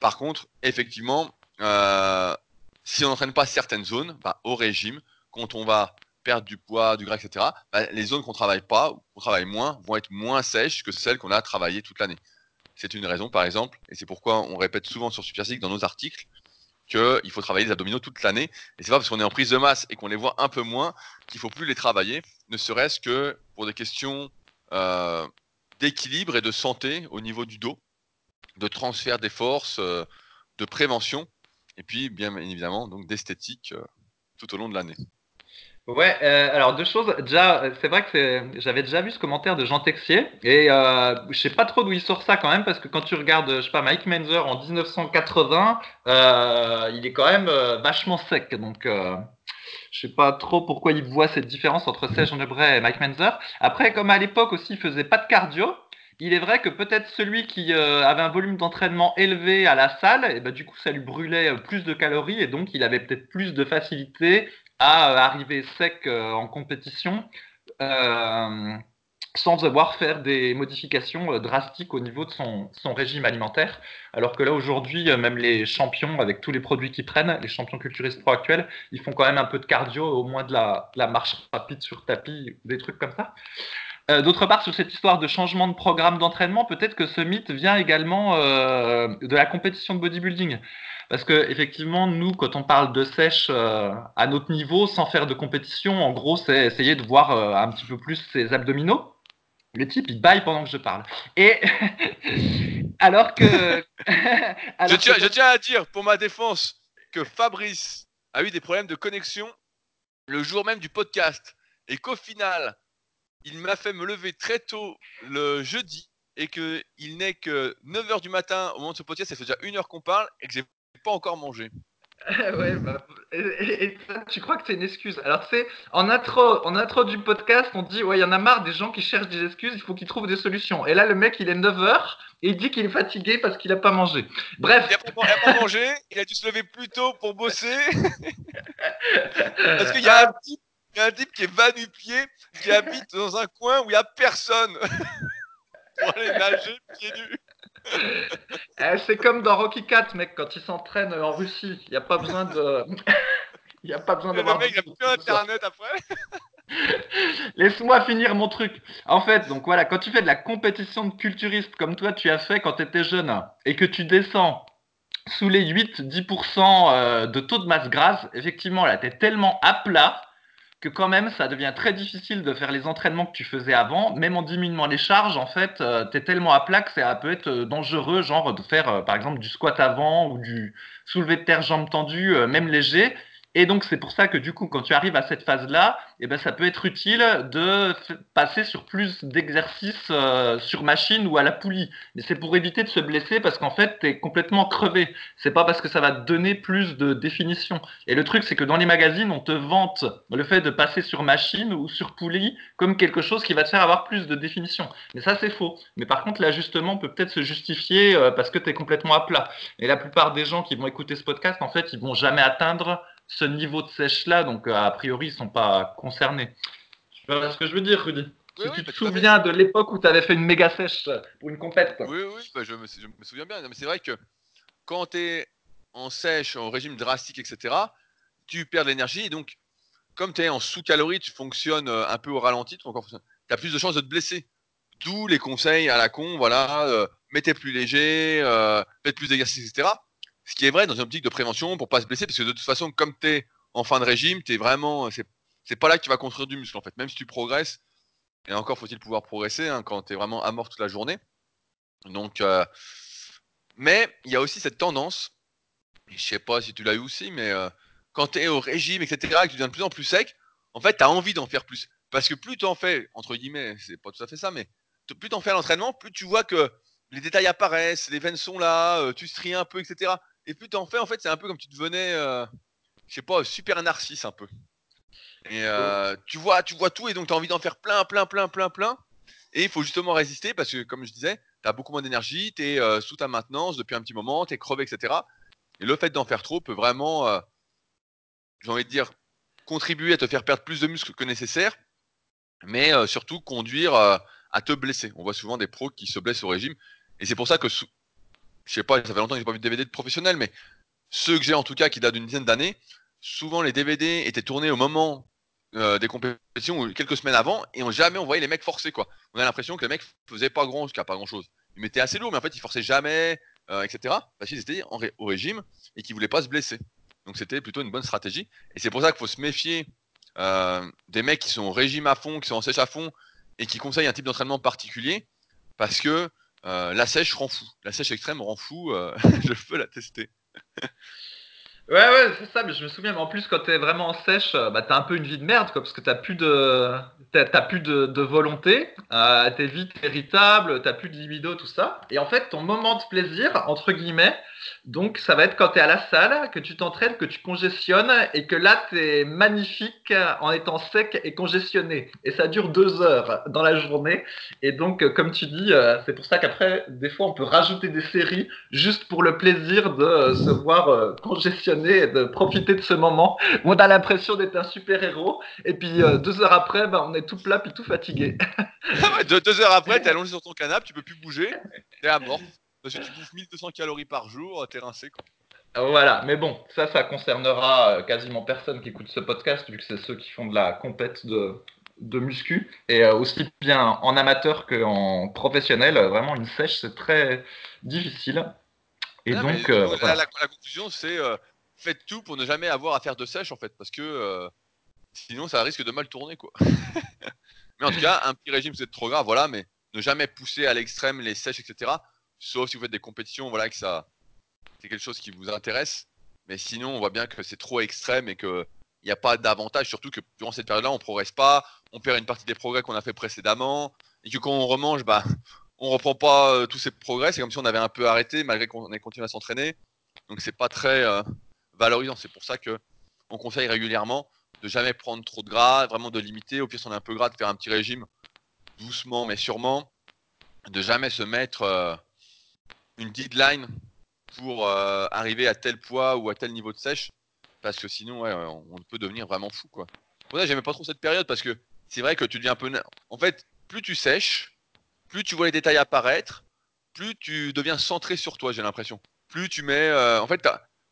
Par contre, effectivement, euh, si on n'entraîne pas certaines zones, bah, au régime, quand on va perdre du poids, du gras, etc., bah, les zones qu'on travaille pas, qu'on travaille moins, vont être moins sèches que celles qu'on a travaillées toute l'année. C'est une raison, par exemple, et c'est pourquoi on répète souvent sur Superphysique dans nos articles, qu'il faut travailler les abdominaux toute l'année. Et c'est pas parce qu'on est en prise de masse et qu'on les voit un peu moins qu'il faut plus les travailler, ne serait-ce que pour des questions euh, d'équilibre et de santé au niveau du dos, de transfert des forces, euh, de prévention, et puis bien évidemment donc d'esthétique euh, tout au long de l'année. Ouais, euh, alors deux choses. Déjà, c'est vrai que j'avais déjà vu ce commentaire de Jean Texier et euh, je sais pas trop d'où il sort ça quand même parce que quand tu regardes, je sais pas, Mike Menzer en 1980, euh, il est quand même euh, vachement sec. Donc, euh, je sais pas trop pourquoi il voit cette différence entre Serge Nebret et Mike Menzer. Après, comme à l'époque aussi, il faisait pas de cardio. Il est vrai que peut-être celui qui euh, avait un volume d'entraînement élevé à la salle, et ben, du coup ça lui brûlait plus de calories et donc il avait peut-être plus de facilité à euh, arriver sec euh, en compétition euh, sans avoir faire des modifications drastiques au niveau de son, régime alimentaire. Alors que là, aujourd'hui, même les champions, avec tous les produits qu'ils prennent, les champions culturistes pro actuels, ils font quand même un peu de cardio, au moins de la, marche rapide sur tapis, des trucs comme ça. Euh, D'autre part, sur cette histoire de changement de programme d'entraînement, peut-être que ce mythe vient également euh, de la compétition de bodybuilding. Parce que effectivement, nous, quand on parle de sèche euh, à notre niveau, sans faire de compétition, en gros, c'est essayer de voir euh, un petit peu plus ses abdominaux. Le type, il baille pendant que je parle. Et <laughs> alors que... <laughs> alors je, tiens, que... je tiens à dire, pour ma défense, que Fabrice a eu des problèmes de connexion le jour même du podcast. Et qu'au final, il m'a fait me lever très tôt le jeudi et qu'il n'est que 9h du matin au moment de ce podcast, ça fait déjà une heure qu'on parle et que j'ai pas encore mangé. <laughs> ouais, bah, et, tu crois que c'est une excuse? Alors c'est en intro, en intro du podcast, on dit ouais, il y en a marre des gens qui cherchent des excuses, il faut qu'ils trouvent des solutions. Et là, le mec, il est 9h et il dit qu'il est fatigué parce qu'il a pas mangé. Bref. Il a pas, mangé, il a dû se lever plus tôt pour bosser. <laughs> parce qu'il y a un type y a un type qui est va du pied, qui habite dans un coin où il n'y a personne <laughs> pour aller nager pieds nus. Eh, c'est comme dans Rocky 4, mec, quand il s'entraîne en Russie. Il n'y a pas besoin de. <laughs> Il n'y a pas besoin de. Le mec, il a plus internet après. <laughs> Laisse-moi finir mon truc. En fait, donc voilà, quand tu fais de la compétition de culturiste comme toi tu as fait quand tu étais jeune et que tu descends sous les 8-10% euh, de taux de masse grasse, effectivement, là, tu es tellement à plat que quand même ça devient très difficile de faire les entraînements que tu faisais avant, même en diminuant les charges, en fait, euh, tu es tellement à plat que ça peut être euh, dangereux, genre de faire euh, par exemple du squat avant ou du soulevé de terre jambes tendues, euh, même léger. Et donc c'est pour ça que du coup, quand tu arrives à cette phase-là, eh ben, ça peut être utile de passer sur plus d'exercices euh, sur machine ou à la poulie. Mais c'est pour éviter de se blesser parce qu'en fait, tu es complètement crevé. C'est pas parce que ça va te donner plus de définition. Et le truc, c'est que dans les magazines, on te vante le fait de passer sur machine ou sur poulie comme quelque chose qui va te faire avoir plus de définition. Mais ça, c'est faux. Mais par contre, l'ajustement peut peut-être se justifier euh, parce que tu es complètement à plat. Et la plupart des gens qui vont écouter ce podcast, en fait, ils vont jamais atteindre ce niveau de sèche-là, donc euh, a priori, ils ne sont pas concernés. Tu vois ce que je veux dire, Rudy? Oui, Si oui, tu te souviens de l'époque où tu avais fait une méga sèche pour une compète. Oui, oui, bah, je, me, je, me, souviens bien. Mais c'est vrai que quand tu es en sèche, en régime drastique, etc., tu perds de l'énergie. Et donc, comme tu es en sous-calories, tu fonctionnes euh, un peu au ralenti, tu as plus de chances de te blesser. Tous les conseils à la con, voilà, euh, mettez plus léger, euh, faites plus d'exercices, etc. Ce qui est vrai dans une optique de prévention pour pas se blesser, parce que de toute façon, comme tu es en fin de régime, tu es vraiment. C'est pas là que tu vas construire du muscle en fait. Même si tu progresses, et encore faut-il pouvoir progresser hein, quand tu es vraiment à mort toute la journée. Donc, euh, mais il y a aussi cette tendance, je sais pas si tu l'as eu aussi, mais euh, quand tu es au régime, etc., et que tu deviens de plus en plus sec, en fait, tu as envie d'en faire plus. Parce que plus tu en fais, entre guillemets, c'est pas tout à fait ça, mais plus tu en fais l'entraînement, plus tu vois que les détails apparaissent, les veines sont là, euh, tu stries un peu, etc. Et plus t'en fais, en fait, c'est un peu comme tu devenais, euh, je sais pas, super narcisse un peu. Et euh, tu vois, tu vois tout et donc tu as envie d'en faire plein, plein, plein, plein, plein. Et il faut justement résister parce que, comme je disais, tu as beaucoup moins d'énergie, tu es euh, sous ta maintenance depuis un petit moment, tu es crevé, etc. Et le fait d'en faire trop peut vraiment, euh, j'ai envie de dire, contribuer à te faire perdre plus de muscles que nécessaire, mais euh, surtout conduire à te blesser. On voit souvent des pros qui se blessent au régime. Et c'est pour ça que je sais pas, ça fait longtemps que j'ai pas vu de DVD de professionnels, mais ceux que j'ai en tout cas qui datent d'une dizaine d'années, souvent les DVD étaient tournés au moment euh, des compétitions ou quelques semaines avant et on jamais on voyait les mecs forcer quoi. On a l'impression que les mecs faisaient pas grand, pas grand chose. Ils mettaient assez lourd, mais en fait ils forçaient jamais. etc. Parce qu'ils étaient au régime et qu'ils voulaient pas se blesser. Donc c'était plutôt une bonne stratégie. Et c'est pour ça qu'il faut se méfier des mecs qui sont au régime à fond, qui sont en sèche à fond et qui conseillent un type d'entraînement particulier parce que la sèche rend fou. La sèche extrême rend fou. <laughs> je peux la tester. Ouais, ouais, c'est ça, mais je me souviens, mais en plus, quand t'es vraiment sèche, euh, bah, t'as un peu une vie de merde, quoi, parce que t'as plus de, t'as, plus de, volonté, euh, t'es vite irritable, t'as plus de libido, tout ça. Et en fait, ton moment de plaisir, entre guillemets, donc ça va être quand t'es à la salle, que tu t'entraînes, que tu congestionnes, et que là, t'es magnifique en étant sec et congestionné. Et ça dure deux heures dans la journée. Et donc, euh, comme tu dis, c'est pour ça qu'après, des fois, on peut rajouter des séries juste pour le plaisir de se voir congestionné et de profiter de ce moment on a l'impression d'être un super-héros. Et puis euh, deux heures après, bah, on est tout plat puis tout fatigué. <laughs> deux, heures après, t'es allongé sur ton canapé, tu peux plus bouger, t'es à mort. Parce que tu bouffes 1200 calories par jour, t'es rincé. Quoi. Voilà, mais bon, ça, ça concernera euh, quasiment personne qui écoute ce podcast, vu que c'est ceux qui font de la compète de, de muscu, et euh, aussi bien en amateur qu'en professionnel, vraiment une sèche, c'est très difficile. Et donc, la, conclusion, c'est faites tout pour ne jamais avoir à faire de sèche en fait, parce que euh, sinon ça risque de mal tourner quoi. <laughs> mais en tout cas, un petit régime c'est trop grave, voilà, mais ne jamais pousser à l'extrême les sèches, etc. Sauf si vous faites des compétitions, voilà, que ça c'est quelque chose qui vous intéresse. Mais sinon, on voit bien que c'est trop extrême et qu'il n'y a pas d'avantage, surtout que durant cette période-là, on progresse pas, on perd une partie des progrès qu'on a fait précédemment, et que quand on remange, bah, <laughs> on reprend pas euh, tous ces progrès. C'est comme si on avait un peu arrêté malgré qu'on ait continué à s'entraîner. Donc c'est pas très, euh, valorisant. C'est pour ça que on conseille régulièrement de jamais prendre trop de gras, vraiment de limiter. Au pire, si on est un peu gras, de faire un petit régime doucement mais sûrement. De jamais se mettre euh, une deadline pour euh, arriver à tel poids ou à tel niveau de sèche. Parce que sinon, on peut devenir vraiment fou. Quoi. Pour ça, j'aimais pas trop cette période parce que c'est vrai que tu deviens un peu. En fait, plus tu sèches, plus tu vois les détails apparaître, plus tu deviens centré sur toi, j'ai l'impression. Plus tu mets. Euh, en fait,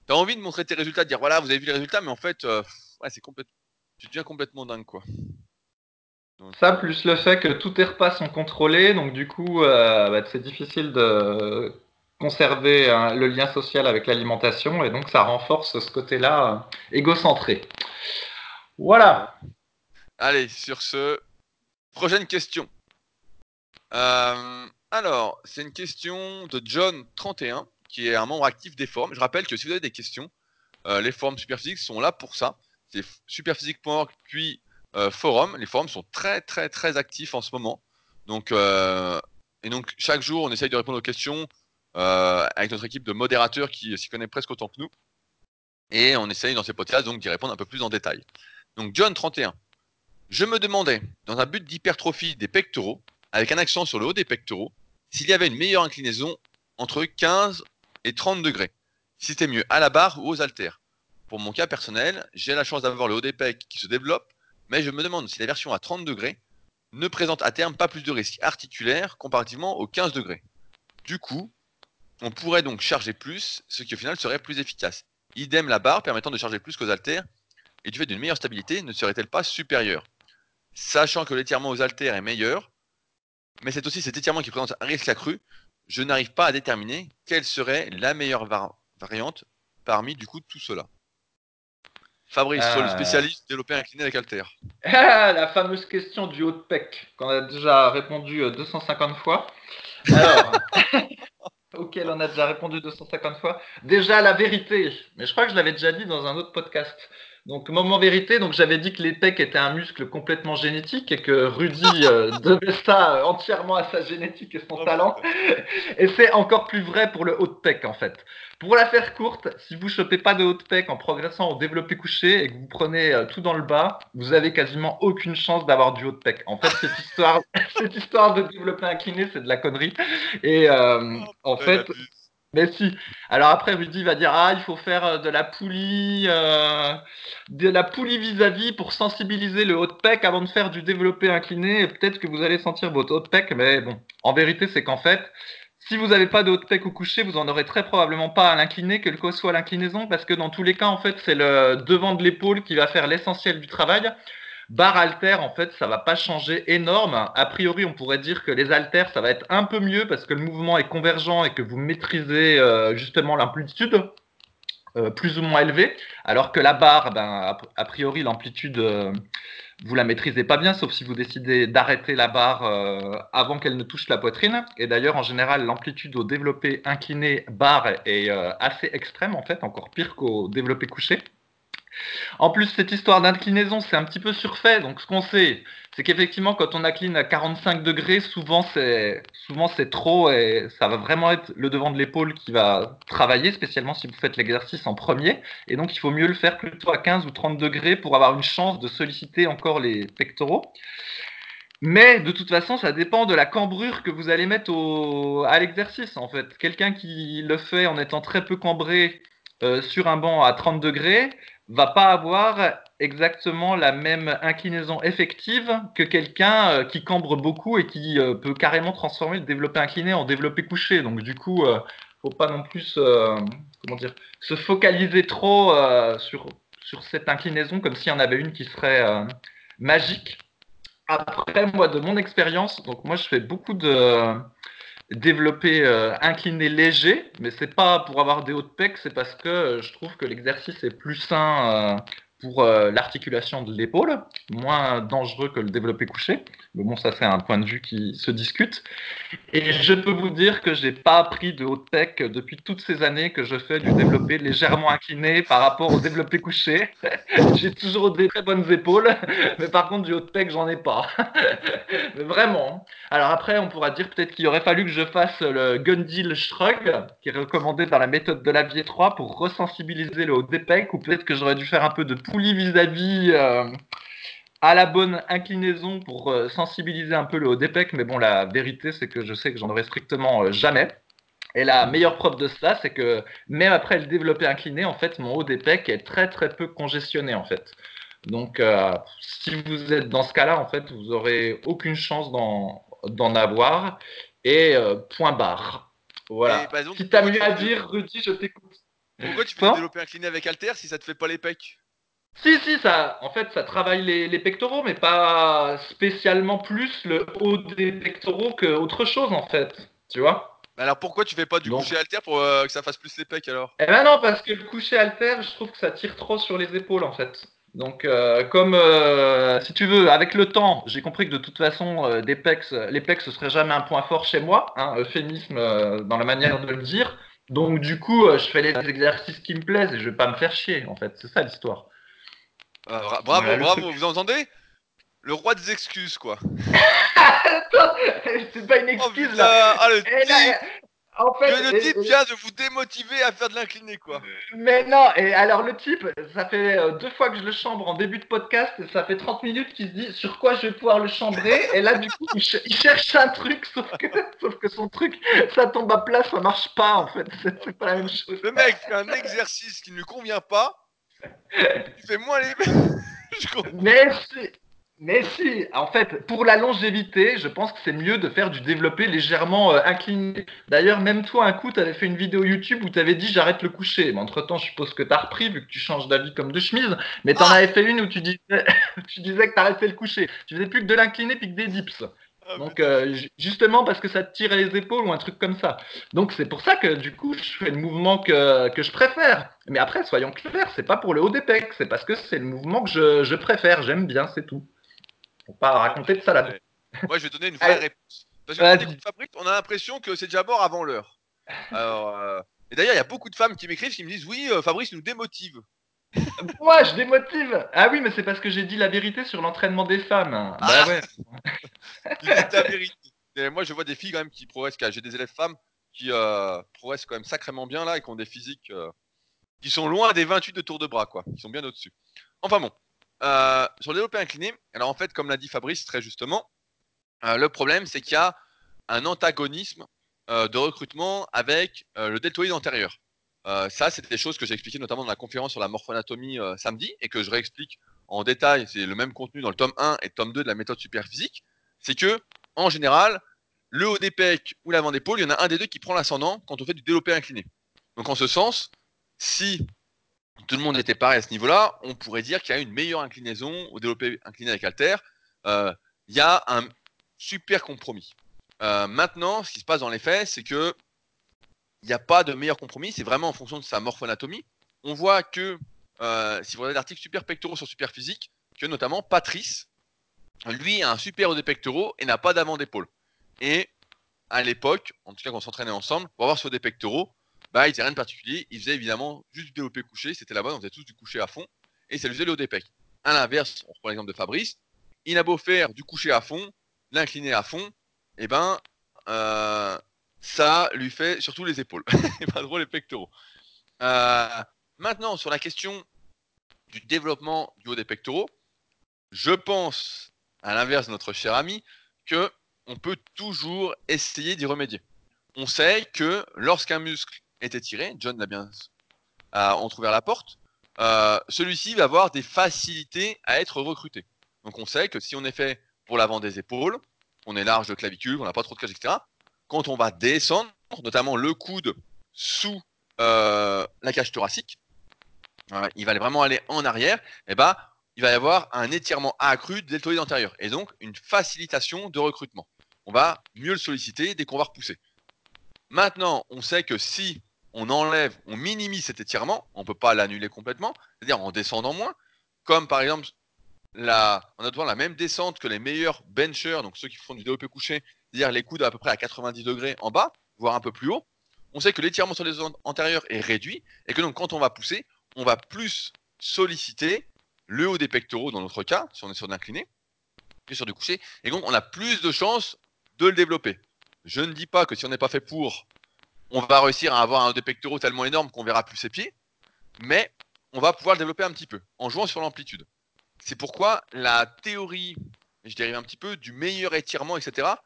T'as envie de montrer tes résultats, de dire voilà, vous avez vu les résultats, mais en fait, euh, ouais, c'est complètement. Tu deviens complètement dingue, quoi. Ça, plus le fait que tous tes repas sont contrôlés, donc du coup, bah, c'est difficile de conserver hein, le lien social avec l'alimentation, et donc ça renforce ce côté-là euh, égocentré. Voilà. Allez, sur ce, prochaine question. alors, c'est une question de John31 qui est un membre actif des forums. Je rappelle que si vous avez des questions, euh, les forums Superphysique sont là pour ça. C'est superphysique.org puis euh, forum. Les forums sont très très très actifs en ce moment. Donc euh, et donc chaque jour on essaye de répondre aux questions avec notre équipe de modérateurs qui s'y connaît presque autant que nous. Et on essaye dans ces podcasts donc d'y répondre un peu plus en détail. Donc John 31. Je me demandais, dans un but d'hypertrophie des pectoraux, avec un accent sur le haut des pectoraux, s'il y avait une meilleure inclinaison entre 15 et 30 degrés. Si c'était mieux à la barre ou aux haltères. Pour mon cas personnel, j'ai la chance d'avoir le haut des pecs qui se développe, mais je me demande si la version à 30 degrés ne présente à terme pas plus de risques articulaires comparativement aux 15 degrés. Du coup, on pourrait donc charger plus, ce qui au final serait plus efficace. Idem la barre permettant de charger plus qu'aux haltères, et du fait d'une meilleure stabilité, ne serait-elle pas supérieure? Sachant que l'étirement aux haltères est meilleur, mais c'est aussi cet étirement qui présente un risque accru, je n'arrive pas à déterminer quelle serait la meilleure variante parmi du coup tout cela. Fabrice, le ah. spécialiste développé incliné avec Alter. Ah, <laughs> la fameuse question du haut de pec qu'on a déjà répondu 250 euh, fois. Alors, <laughs> auquel on a déjà répondu 250 fois. Déjà la vérité, mais je crois que je l'avais déjà dit dans un autre podcast. Donc, moment vérité, donc j'avais dit que les pecs étaient un muscle complètement génétique et que Rudy euh, <laughs> devait ça entièrement à sa génétique et son talent. et c'est encore plus vrai pour le haut de pec en fait. Pour la faire courte, si vous chopez pas de haut de pec en progressant au développé couché et que vous prenez euh, tout dans le bas, vous avez quasiment aucune chance d'avoir du haut de pec. En fait, cette histoire, <laughs> cette histoire de développé incliné, c'est de la connerie. Et euh, oh, en fait, mais si. Alors après, Rudy va dire ah, il faut faire euh, de la poulie, euh, de la poulie vis-à-vis pour sensibiliser le haut de pec avant de faire du développé incliné. Peut-être que vous allez sentir votre haut de pec, mais bon, en vérité, c'est qu'en fait, si vous n'avez pas de haut de pec au coucher, vous en aurez très probablement pas à l'incliné, quelle que soit l'inclinaison, parce que dans tous les cas, en fait, c'est le devant de l'épaule qui va faire l'essentiel du travail. Barre haltère, en fait, ça va pas changer énorme. A priori, on pourrait dire que les haltères, ça va être un peu mieux parce que le mouvement est convergent et que vous maîtrisez euh, justement l'amplitude euh, plus ou moins élevée, alors que la barre, ben, a, priori, l'amplitude, euh, vous la maîtrisez pas bien, sauf si vous décidez d'arrêter la barre euh, avant qu'elle ne touche la poitrine. Et d'ailleurs, en général, l'amplitude au développé incliné barre est assez extrême, en fait, encore pire qu'au développé couché. En plus, cette histoire d'inclinaison, c'est un petit peu surfait. Donc, ce qu'on sait, c'est qu'effectivement, quand on incline à 45 degrés, souvent c'est trop et ça va vraiment être le devant de l'épaule qui va travailler, spécialement si vous faites l'exercice en premier. Et donc, il faut mieux le faire plutôt à 15 ou 30 degrés pour avoir une chance de solliciter encore les pectoraux. Mais de toute façon, ça dépend de la cambrure que vous allez mettre à l'exercice. En fait, quelqu'un qui le fait en étant très peu cambré euh, sur un banc à 30 degrés, va pas avoir exactement la même inclinaison effective que quelqu'un euh, qui cambre beaucoup et qui euh, peut carrément transformer le développé incliné en développé couché. Donc du coup, euh, faut pas non plus comment dire se focaliser trop sur sur cette inclinaison comme s'il y en avait une qui serait magique. Après moi de mon expérience, donc moi je fais beaucoup de développer euh, incliné léger, mais c'est pas pour avoir des hauts de c'est parce que euh, je trouve que l'exercice est plus sain euh, pour euh, l'articulation de l'épaule, moins dangereux que le développé couché. Mais bon, ça c'est un point de vue qui se discute. Et je peux vous dire que j'ai pas pris de haut de pec depuis toutes ces années que je fais du développé légèrement incliné par rapport au développé couché. <laughs> j'ai toujours des très bonnes épaules, mais par contre du haut pec j'en ai pas. <laughs> vraiment. Alors après, on pourra dire peut-être qu'il aurait fallu que je fasse le Gundil Shrug, qui est recommandé dans la méthode de la 3 pour resensibiliser le haut pecs, ou peut-être que j'aurais dû faire un peu de poulie vis-à-vis euh, à la bonne inclinaison pour euh, sensibiliser un peu le haut des pecs. Mais bon, la vérité, c'est que je sais que j'en aurai strictement euh, jamais. Et la meilleure preuve de cela, c'est que même après le développé incliné, en fait, mon haut des pecs est très très peu congestionné en fait. Donc, si vous êtes dans ce cas-là, en fait, vous aurez aucune chance d'en avoir. Et point barre. Voilà. Bah, si tu as mieux à dire, Rudy, je t'écoute. Pourquoi tu peux développer incliné avec Alter si ça te fait pas les pecs? Si, si, ça, en fait, ça travaille les, pectoraux, mais pas spécialement plus le haut des pectoraux qu'autre chose, en fait. Tu vois Alors pourquoi tu fais pas du coucher alter pour euh, que ça fasse plus les pecs alors? Eh ben non, parce que le coucher alter, je trouve que ça tire trop sur les épaules, en fait. Donc, euh, comme euh, si tu veux, avec le temps, j'ai compris que de toute façon, des pecs, les pecs, ce serait jamais un point fort chez moi, hein, euphémisme dans la manière de le dire. Donc, du coup, je fais les exercices qui me plaisent et je vais pas me faire chier, en fait. C'est ça l'histoire. Euh, bravo, bravo, vous entendez? Le roi des excuses, quoi. <laughs> c'est pas une oh, excuse là. Ah, le, type, en fait, le type vient de vous démotiver à faire de l'incliné, quoi. Mais non, et alors le type, ça fait euh, deux fois que je le chambre en début de podcast, et ça fait 30 minutes qu'il se dit sur quoi je vais pouvoir le chambrer, et là du coup il, cherche un truc, sauf que, <laughs> sauf que son truc, ça tombe à plat, ça marche pas en fait, c'est pas la même chose. Le mec fait un exercice qui ne lui convient pas, fais moins les. Merci. <laughs> Mais si, en fait, pour la longévité, je pense que c'est mieux de faire du développé légèrement euh, incliné. D'ailleurs, même toi, un coup, tu avais fait une vidéo YouTube où tu avais dit j'arrête le coucher. Mais entre-temps, je suppose que tu as repris vu que tu changes d'avis comme de chemise. Mais tu en ah avais fait une où tu disais, <laughs> tu disais que tu arrêtais le coucher. Tu faisais plus que de l'incliné puis que des dips. Ah, Donc euh, justement parce que ça te tire les épaules ou un truc comme ça. Donc c'est pour ça que du coup je fais le mouvement que, que je préfère. Mais après soyons clairs, c'est pas pour le haut des pecs, c'est parce que c'est le mouvement que je, je préfère, j'aime bien, c'est tout. Faut pas raconter de salade. <laughs> Moi je vais donner une vraie réponse. Parce que Fabrique, on a l'impression que c'est déjà mort avant l'heure. Alors, euh, Et d'ailleurs il y a beaucoup de femmes qui m'écrivent qui me disent oui euh, Fabrice nous démotive. <laughs> Moi, je démotive. Ah oui, mais c'est parce que j'ai dit la vérité sur l'entraînement des femmes. Bah ah. ouais. <laughs> la vérité. moi, je vois des filles quand même qui progressent. J'ai des élèves femmes qui euh, progressent quand même sacrément bien là et qui ont des physiques euh, qui sont loin des 28 de tour de bras, quoi. Qui sont bien au-dessus. Enfin bon. Euh, sur le développé incliné, alors en fait, comme l'a dit Fabrice très justement, le problème c'est qu'il y a un antagonisme de recrutement avec le deltoïde antérieur. Euh, ça, c'est des choses que j'ai expliquées notamment dans la conférence sur la morphoanatomie euh, samedi et que je réexplique en détail. C'est le même contenu dans le tome 1 et tome 2 de la méthode superphysique. C'est que, en général, le haut des pecs ou l'avant d'épaule, il y en a un des deux qui prend l'ascendant quand on fait du développé incliné. Donc, en ce sens, si tout le monde était pareil à ce niveau-là, on pourrait dire qu'il y a une meilleure inclinaison au développé incliné avec halter. Euh, il y a un super compromis. Euh, maintenant, ce qui se passe dans les faits, c'est que il n'y a pas de meilleur compromis. C'est vraiment en fonction de sa morphoanatomie. On voit que euh, si vous regardez l'article super pectoraux sur super physique, que notamment Patrice, lui a un super haut des pectoraux et n'a pas d'avant d'épaule. Et à l'époque, en tout cas quand on s'entraînait ensemble, pour avoir sur des pectoraux, bah, il faisait rien de particulier. Il faisait évidemment juste du développé couché, c'était la base, on faisait tous du couché à fond, et ça lui faisait le haut des pecs. À l'inverse, on reprend l'exemple de Fabrice, il a beau faire du couché à fond, l'incliner à fond, et eh ben euh, ça lui fait surtout les épaules, <laughs> pas trop les pectoraux. Euh, maintenant, sur la question du développement du haut des pectoraux, je pense, à l'inverse de notre cher ami, que on peut toujours essayer d'y remédier. On sait que lorsqu'un muscle est étiré, John l'a bien entrouvert la porte, euh, celui-ci va avoir des facilités à être recruté. Donc on sait que si on est fait pour l'avant des épaules, on est large de clavicule, on n'a pas trop de cage, etc. Quand on va descendre, notamment le coude sous euh, la cage thoracique, il va vraiment aller en arrière, et ben il va y avoir un étirement accru des deltoïde antérieur et donc une facilitation de recrutement. On va mieux le solliciter dès qu'on va repousser. Maintenant, on sait que si on enlève, on minimise cet étirement, on ne peut pas l'annuler complètement, c'est-à-dire en descendant moins, comme par exemple la, on a devant la même descente que les meilleurs benchers, donc ceux qui font du développé couché, c'est-à-dire les coudes à peu près à 90 degrés en bas, voire un peu plus haut. On sait que l'étirement sur les zones antérieures est réduit et que donc quand on va pousser, on va plus solliciter le haut des pectoraux dans notre cas, si on est sur l'incliné, que sur du couché, et donc on a plus de chances de le développer. Je ne dis pas que si on n'est pas fait pour, on va réussir à avoir un haut des pectoraux tellement énorme qu'on verra plus ses pieds, mais on va pouvoir le développer un petit peu en jouant sur l'amplitude. C'est pourquoi la théorie, je dérive un petit peu, du meilleur étirement, etc.,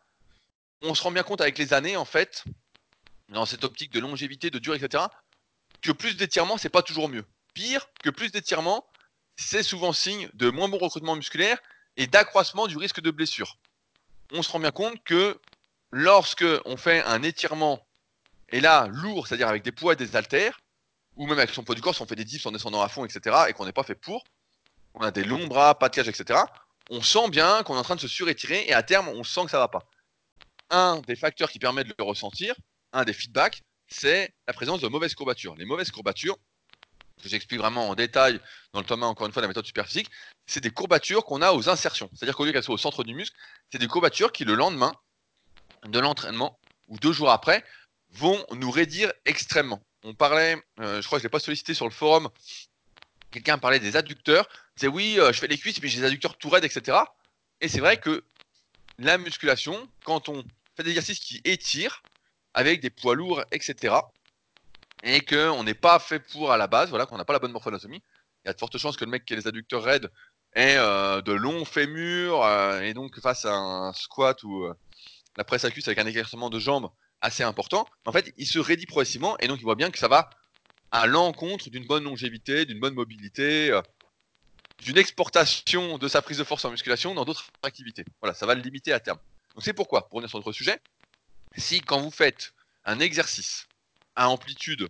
on se rend bien compte avec les années, en fait, dans cette optique de longévité, de durée, etc., que plus d'étirement, c'est pas toujours mieux. Pire, que plus d'étirement, c'est souvent signe de moins bon recrutement musculaire et d'accroissement du risque de blessure. On se rend bien compte que lorsque on fait un étirement, et là, lourd, c'est-à-dire avec des poids et des haltères, ou même avec son poids du corps, si on fait des dips en descendant à fond, etc., et qu'on n'est pas fait pour, on a des longs bras, pas de cage, etc. On sent bien qu'on est en train de se surétirer et à terme, on sent que ça va pas. Un des facteurs qui permet de le ressentir, un des feedbacks, c'est la présence de mauvaises courbatures. Les mauvaises courbatures, que j'explique vraiment en détail dans le tome 1, encore une fois, de la méthode superphysique, c'est des courbatures qu'on a aux insertions. C'est-à-dire qu'au lieu qu'elles soient au centre du muscle, c'est des courbatures qui, le lendemain de l'entraînement ou deux jours après, vont nous raidir extrêmement. On parlait, euh, je crois que je ne l'ai pas sollicité sur le forum, quelqu'un parlait des adducteurs, c'est oui, euh, je fais les cuisses, mais j'ai des adducteurs tout raides, etc. Et c'est vrai que la musculation, quand on des exercices qui étirent, avec des poids lourds, etc., et qu'on n'est pas fait pour à la base, voilà, qu'on n'a pas la bonne morphoanatomie, il y a de fortes chances que le mec qui a les adducteurs raides ait euh, de longs fémurs, euh, et donc face à un squat ou la presse à cuisse avec un écartement de jambes assez important, en fait, il se raidit progressivement, et donc il voit bien que ça va à l'encontre d'une bonne longévité, d'une bonne mobilité, d'une exportation de sa prise de force en musculation dans d'autres activités. Voilà, ça va le limiter à terme. Donc c'est pourquoi, pour revenir sur notre sujet, si quand vous faites un exercice à amplitude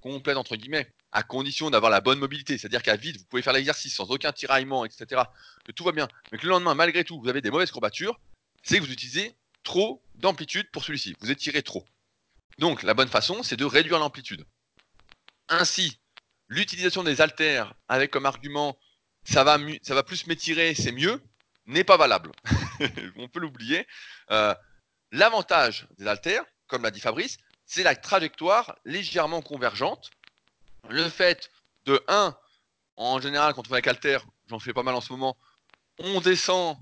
complète, entre guillemets, à condition d'avoir la bonne mobilité, c'est-à-dire qu'à vide, vous pouvez faire l'exercice sans aucun tiraillement, etc., que tout va bien, mais que le lendemain, malgré tout, vous avez des mauvaises courbatures, c'est que vous utilisez trop d'amplitude pour celui-ci. Vous étirez trop. Donc, la bonne façon, c'est de réduire l'amplitude. Ainsi, l'utilisation des haltères avec comme argument ça va, ça va plus m'étirer, c'est mieux, n'est pas valable. <laughs> On peut l'oublier. Euh, l'avantage des haltères, comme l'a dit Fabrice, c'est la trajectoire légèrement convergente. Le fait de 1, en général, quand on fait avec haltère, j'en fais pas mal en ce moment, on descend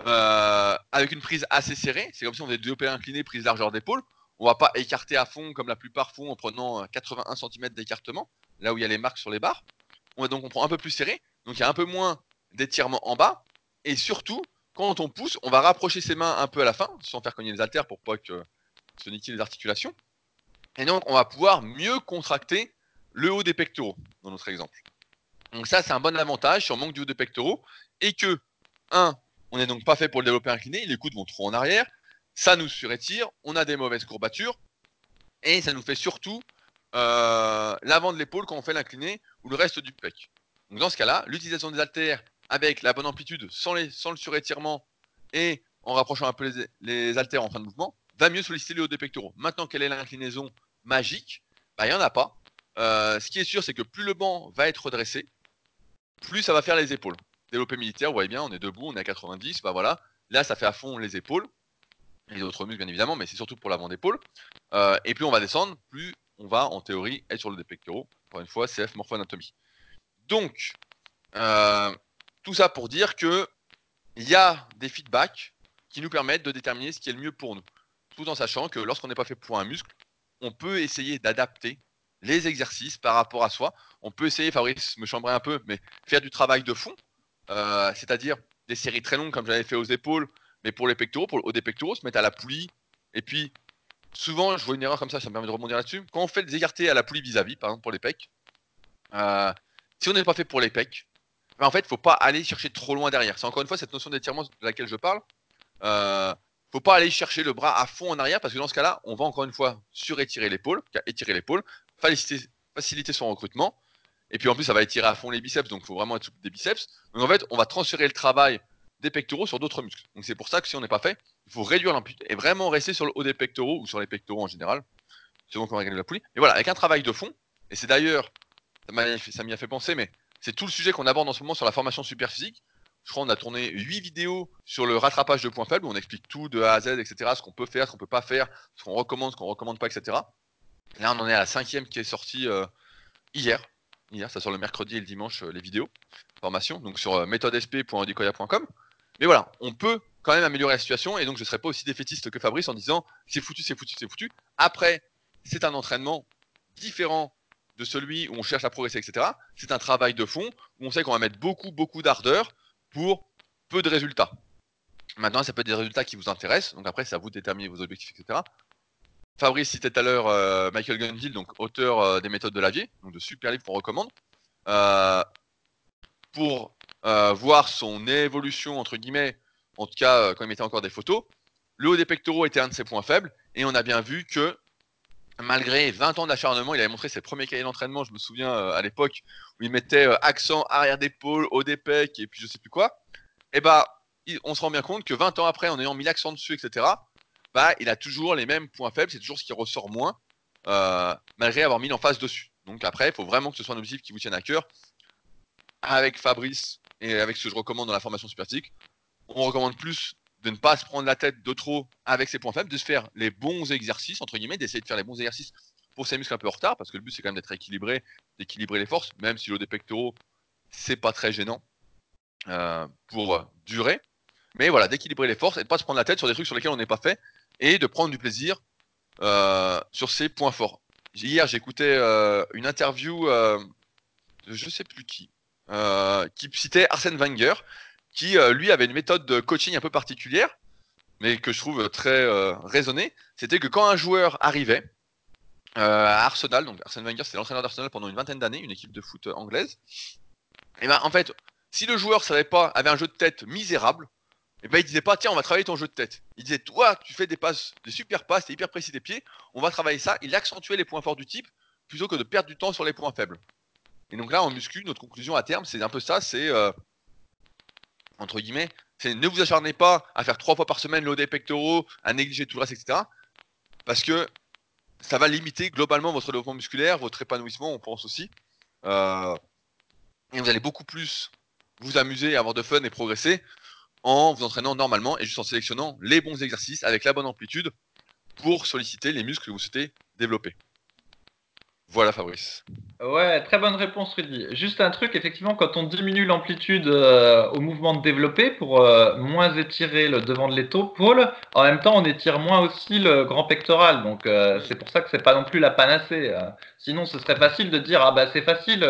euh, avec une prise assez serrée. C'est comme si on faisait deux p inclinés, prise largeur d'épaule. On va pas écarter à fond comme la plupart font en prenant 81 cm d'écartement, là où il y a les marques sur les barres. On donc on prend un peu plus serré. Donc il y a un peu moins d'étirement en bas. Et surtout, quand on pousse, on va rapprocher ses mains un peu à la fin, sans faire cogner les haltères pour pas que se niquent les articulations. Et donc on va pouvoir mieux contracter le haut des pectoraux, dans notre exemple. Donc ça, c'est un bon avantage si on manque du haut des pectoraux. Et que, un, on n'est donc pas fait pour le développer incliné, les coudes vont trop en arrière, ça nous surétire, on a des mauvaises courbatures, et ça nous fait surtout euh, l'avant de l'épaule quand on fait l'incliné ou le reste du pec. Donc dans ce cas-là, l'utilisation des haltères avec la bonne amplitude, sans, le surétirement et en rapprochant un peu les, haltères en fin de mouvement, va mieux solliciter les hauts des pectoraux. Maintenant, quelle est l'inclinaison magique bah, Il n'y en a pas. Euh, ce qui est sûr, c'est que plus le banc va être redressé, plus ça va faire les épaules. Développé militaire, vous voyez bien, on est debout, on est à 90, bah voilà. Là, ça fait à fond les épaules, les autres muscles bien évidemment, mais c'est surtout pour l'avant d'épaule. Euh, et plus on va descendre, plus on va en théorie être sur le pectoraux. Encore une fois, CF morpho-anatomie. Donc, euh, tout ça pour dire que il y a des feedbacks qui nous permettent de déterminer ce qui est le mieux pour nous. Tout en sachant que lorsqu'on n'est pas fait pour un muscle, on peut essayer d'adapter les exercices par rapport à soi. On peut essayer, Fabrice me chambrer un peu, mais faire du travail de fond, euh, c'est-à-dire des séries très longues comme j'avais fait aux épaules, mais pour les pectoraux, pour le des pectoraux, se mettre à la poulie. Et puis, souvent, je vois une erreur comme ça, ça me permet de rebondir là-dessus. Quand on fait des écartés à la poulie vis-à-vis, par exemple pour les pecs, euh, si on n'est pas fait pour les pecs, en fait, il faut pas aller chercher trop loin derrière. C'est encore une fois cette notion d'étirement de laquelle je parle. Euh, faut pas aller chercher le bras à fond en arrière parce que dans ce cas-là, on va encore une fois surétirer l'épaule, étirer l'épaule, faciliter, son recrutement. Et puis en plus, ça va étirer à fond les biceps, donc il faut vraiment être des biceps. Donc en fait, on va transférer le travail des pectoraux sur d'autres muscles. Donc c'est pour ça que si on n'est pas fait, il faut réduire l'amplitude et vraiment rester sur le haut des pectoraux ou sur les pectoraux en général, selon qu'on va gagner la poulie. Et voilà, avec un travail de fond, et c'est d'ailleurs, ça m'y a fait penser, mais c'est tout le sujet qu'on aborde en ce moment sur la formation super physique. Je crois qu'on a tourné 8 vidéos sur le rattrapage de points faibles où on explique tout de A à Z, etc. Ce qu'on peut faire, ce qu'on peut pas faire, ce qu'on recommande, ce qu'on recommande pas, etc. Là, on en est à la cinquième qui est sortie euh, hier. Hier, ça sort le mercredi et le dimanche, euh, les vidéos, formation, donc sur euh. Mais voilà, on peut quand même améliorer la situation et donc je ne serai pas aussi défaitiste que Fabrice en disant c'est foutu, c'est foutu, c'est foutu. Après, c'est un entraînement différent de celui où on cherche à progresser, etc. C'est un travail de fond où on sait qu'on va mettre beaucoup, beaucoup d'ardeur pour peu de résultats. Maintenant, ça peut être des résultats qui vous intéressent, donc après, c'est à vous de déterminer vos objectifs, etc. Fabrice citait tout à l'heure euh, Michael Gunville, donc auteur euh, des méthodes de Lavier, donc de super livres qu'on recommande, euh, pour voir son évolution, entre guillemets, en tout cas quand il mettait encore des photos. Le haut des pectoraux était un de ses points faibles, et on a bien vu que malgré 20 ans d'acharnement, il avait montré ses premiers cahiers d'entraînement, je me souviens à l'époque, où il mettait accent arrière d'épaule, haut des pecs, et puis je sais plus quoi. Et bah, on se rend bien compte que 20 ans après, en ayant mis l'accent dessus, etc., bah, il a toujours les mêmes points faibles, c'est toujours ce qui ressort moins, euh, malgré avoir mis l'emphase dessus. Donc après, il faut vraiment que ce soit un objectif qui vous tienne à cœur. Avec Fabrice et avec ce que je recommande dans la formation supertique, on recommande plus de ne pas se prendre la tête de trop avec ses points faibles, de se faire les bons exercices, entre guillemets, d'essayer de faire les bons exercices pour ses muscles un peu en retard, parce que le but c'est quand même d'être équilibré, d'équilibrer les forces, même si le des pectoraux, c'est pas très gênant euh, pour durer. Mais voilà, d'équilibrer les forces et de pas se prendre la tête sur des trucs sur lesquels on n'est pas fait et de prendre du plaisir euh, sur ses points forts. Hier, j'écoutais euh, une interview de je sais plus qui, qui citait Arsène Wenger, qui lui avait une méthode de coaching un peu particulière, mais que je trouve très raisonnée. C'était que quand un joueur arrivait à Arsenal, donc Arsène Wenger, c'était l'entraîneur d'Arsenal pendant une vingtaine d'années, une équipe de foot anglaise. Et ben en fait, si le joueur savait pas, avait un jeu de tête misérable, et ben il disait pas tiens on va travailler ton jeu de tête. Il disait toi tu fais des passes, des super passes, t'es hyper précis des pieds, on va travailler ça. Il accentuait les points forts du type plutôt que de perdre du temps sur les points faibles. Et donc là en muscu notre conclusion à terme c'est un peu ça, c'est euh, entre guillemets, c'est ne vous acharnez pas à faire trois fois par semaine l'OD pectoraux, à négliger tout le reste etc. Parce que ça va limiter globalement votre développement musculaire, votre épanouissement on pense aussi. Euh, et vous allez beaucoup plus vous amuser, avoir de fun et progresser en vous entraînant normalement et juste en sélectionnant les bons exercices avec la bonne amplitude pour solliciter les muscles que vous souhaitez développer. Voilà Fabrice. Ouais, très bonne réponse Rudy. Juste un truc, effectivement, quand on diminue l'amplitude euh, au mouvement de développer pour euh, moins étirer le devant de l'épaule, en même temps on étire moins aussi le grand pectoral. Donc euh, c'est pour ça que c'est pas non plus la panacée. Sinon ce serait facile de dire ah bah c'est facile,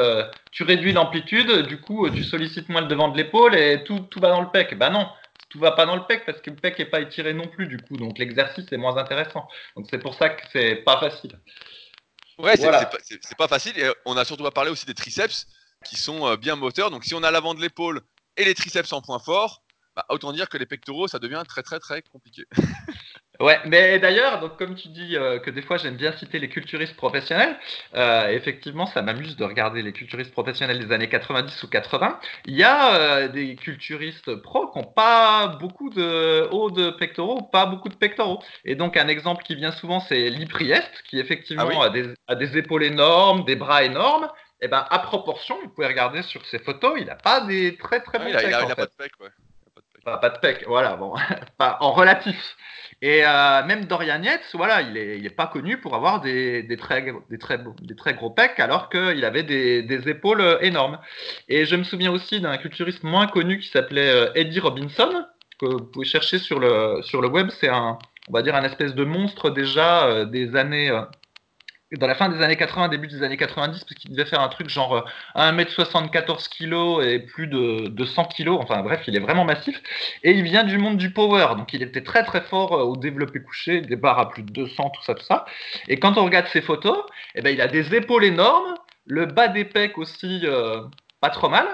tu réduis l'amplitude, du coup tu sollicites moins le devant de l'épaule et tout, tout va dans le pec. Bah non, tout va pas dans le pec parce que le pec est pas étiré non plus du coup, donc l'exercice est moins intéressant. Donc c'est pour ça que c'est pas facile. Ouais, c'est pas, facile. Et on a surtout pas parlé aussi des triceps qui sont euh, bien moteurs. Donc si on a l'avant de l'épaule et les triceps en point fort, bah, autant dire que les pectoraux, ça devient très très très compliqué. <laughs> Ouais, mais d'ailleurs, donc comme tu dis euh, que des fois j'aime bien citer les culturistes professionnels, euh, effectivement ça m'amuse de regarder les culturistes professionnels des années 90 ou 80. Il y a euh, des culturistes pros qui n'ont pas beaucoup de hauts de pectoraux, pas beaucoup de pectoraux. Et donc un exemple qui vient souvent c'est Lee Priest, qui Ah effectivement oui? a des, a des épaules énormes, des bras énormes. Et ben à proportion, vous pouvez regarder sur ses photos, il n'a pas des très très bons il pas de pec, ouais. Pas de pec. Voilà, bon, <laughs> pas en relatif. Et euh, même Dorian Yates, voilà, il est, il est pas connu pour avoir des, très, gros pecs, alors qu'il avait des, épaules euh, énormes. Et je me souviens aussi d'un culturiste moins connu qui s'appelait euh, Eddie Robinson, que vous pouvez chercher sur le, sur le web. C'est un, on va dire, un espèce de monstre déjà des années dans la fin des années 80, début des années 90, parce qu'il devait faire un truc genre 1m74 kg et plus de, de 100 kg. Enfin bref, il est vraiment massif. Et il vient du monde du power. Donc il était très très fort au développé couché, des barres à plus de 200, tout ça, tout ça. Et quand on regarde ses photos, eh ben, il a des épaules énormes, le bas des pecs aussi euh, pas trop mal.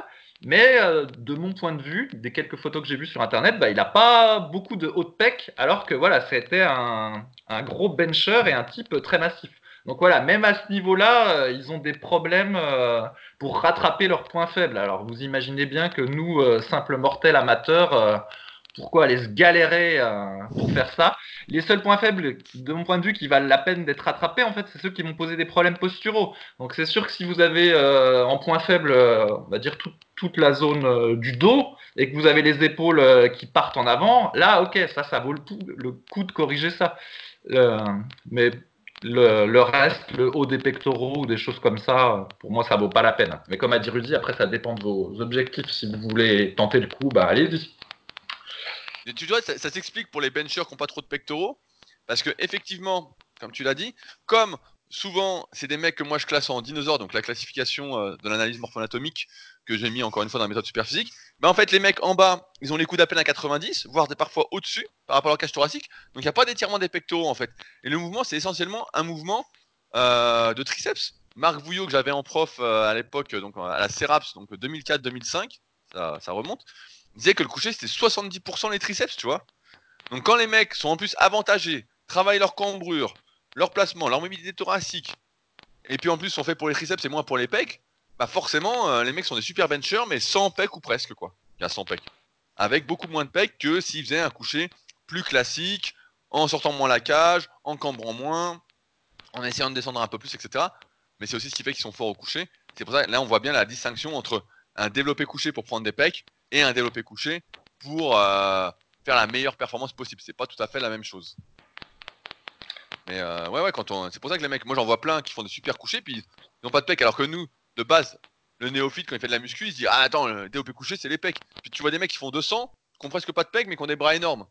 Mais euh, de mon point de vue, des quelques photos que j'ai vues sur internet, bah, il n'a pas beaucoup de haut de pec, alors que voilà, c'était un gros bencher et un type très massif. Donc voilà, même à ce niveau-là, euh, ils ont des problèmes euh, pour rattraper leurs points faibles. Alors vous imaginez bien que nous, euh, simples mortels amateurs, pourquoi aller se galérer pour faire ça? Les seuls points faibles, de mon point de vue, qui valent la peine d'être rattrapés, en fait, c'est ceux qui vont poser des problèmes posturaux. Donc c'est sûr que si vous avez en point faible, on va dire tout, toute la zone du dos, et que vous avez les épaules qui partent en avant, là, ok, ça, ça vaut le, coup, le coup de corriger ça. Mais le, reste, le haut des pectoraux ou des choses comme ça, pour moi, ça vaut pas la peine. Mais comme a dit Rudy, après, ça dépend de vos objectifs. Si vous voulez tenter le coup, bah allez-y. Tu ça, ça s'explique pour les benchers qui n'ont pas trop de pectoraux, parce que effectivement, comme tu l'as dit, comme souvent c'est des mecs que moi je classe en dinosaures, donc la classification euh, de l'analyse morpho-anatomique que j'ai mis encore une fois dans la méthode superphysique, bah en fait les mecs en bas, ils ont les coups d'appel à 90, voire parfois au-dessus par rapport à leur cage thoracique, donc il n'y a pas d'étirement des pectoraux en fait. Et le mouvement, c'est essentiellement un mouvement euh, de triceps. Marc Vouillot que j'avais en prof euh, à l'époque, donc à la Ceraps, donc 2004-2005, ça, ça remonte, disait que le coucher c'était 70% les triceps, tu vois. Donc quand les mecs sont en plus avantagés, travaillent leur cambrure, leur placement, leur mobilité thoracique, et puis en plus sont faits pour les triceps et moins pour les pecs, bah forcément euh, les mecs sont des super benchers mais sans pecs ou presque quoi. A 100 pecs. Avec beaucoup moins de pecs que s'ils faisaient un coucher plus classique, en sortant moins la cage, en cambrant moins, en essayant de descendre un peu plus, etc. Mais c'est aussi ce qui fait qu'ils sont forts au coucher. C'est pour ça que là on voit bien la distinction entre un développé couché pour prendre des pecs et un développé couché pour euh, faire la meilleure performance possible. C'est pas tout à fait la même chose. Mais euh, ouais, ouais, quand on... c'est pour ça que les mecs, moi j'en vois plein qui font des super couchés, puis ils n'ont pas de pecs, alors que nous, de base, le néophyte, quand il fait de la muscu, il se dit Ah, attends, le développé couché, c'est les pecs. Puis tu vois des mecs qui font 200, qui ont presque pas de pecs, mais qui ont des bras énormes.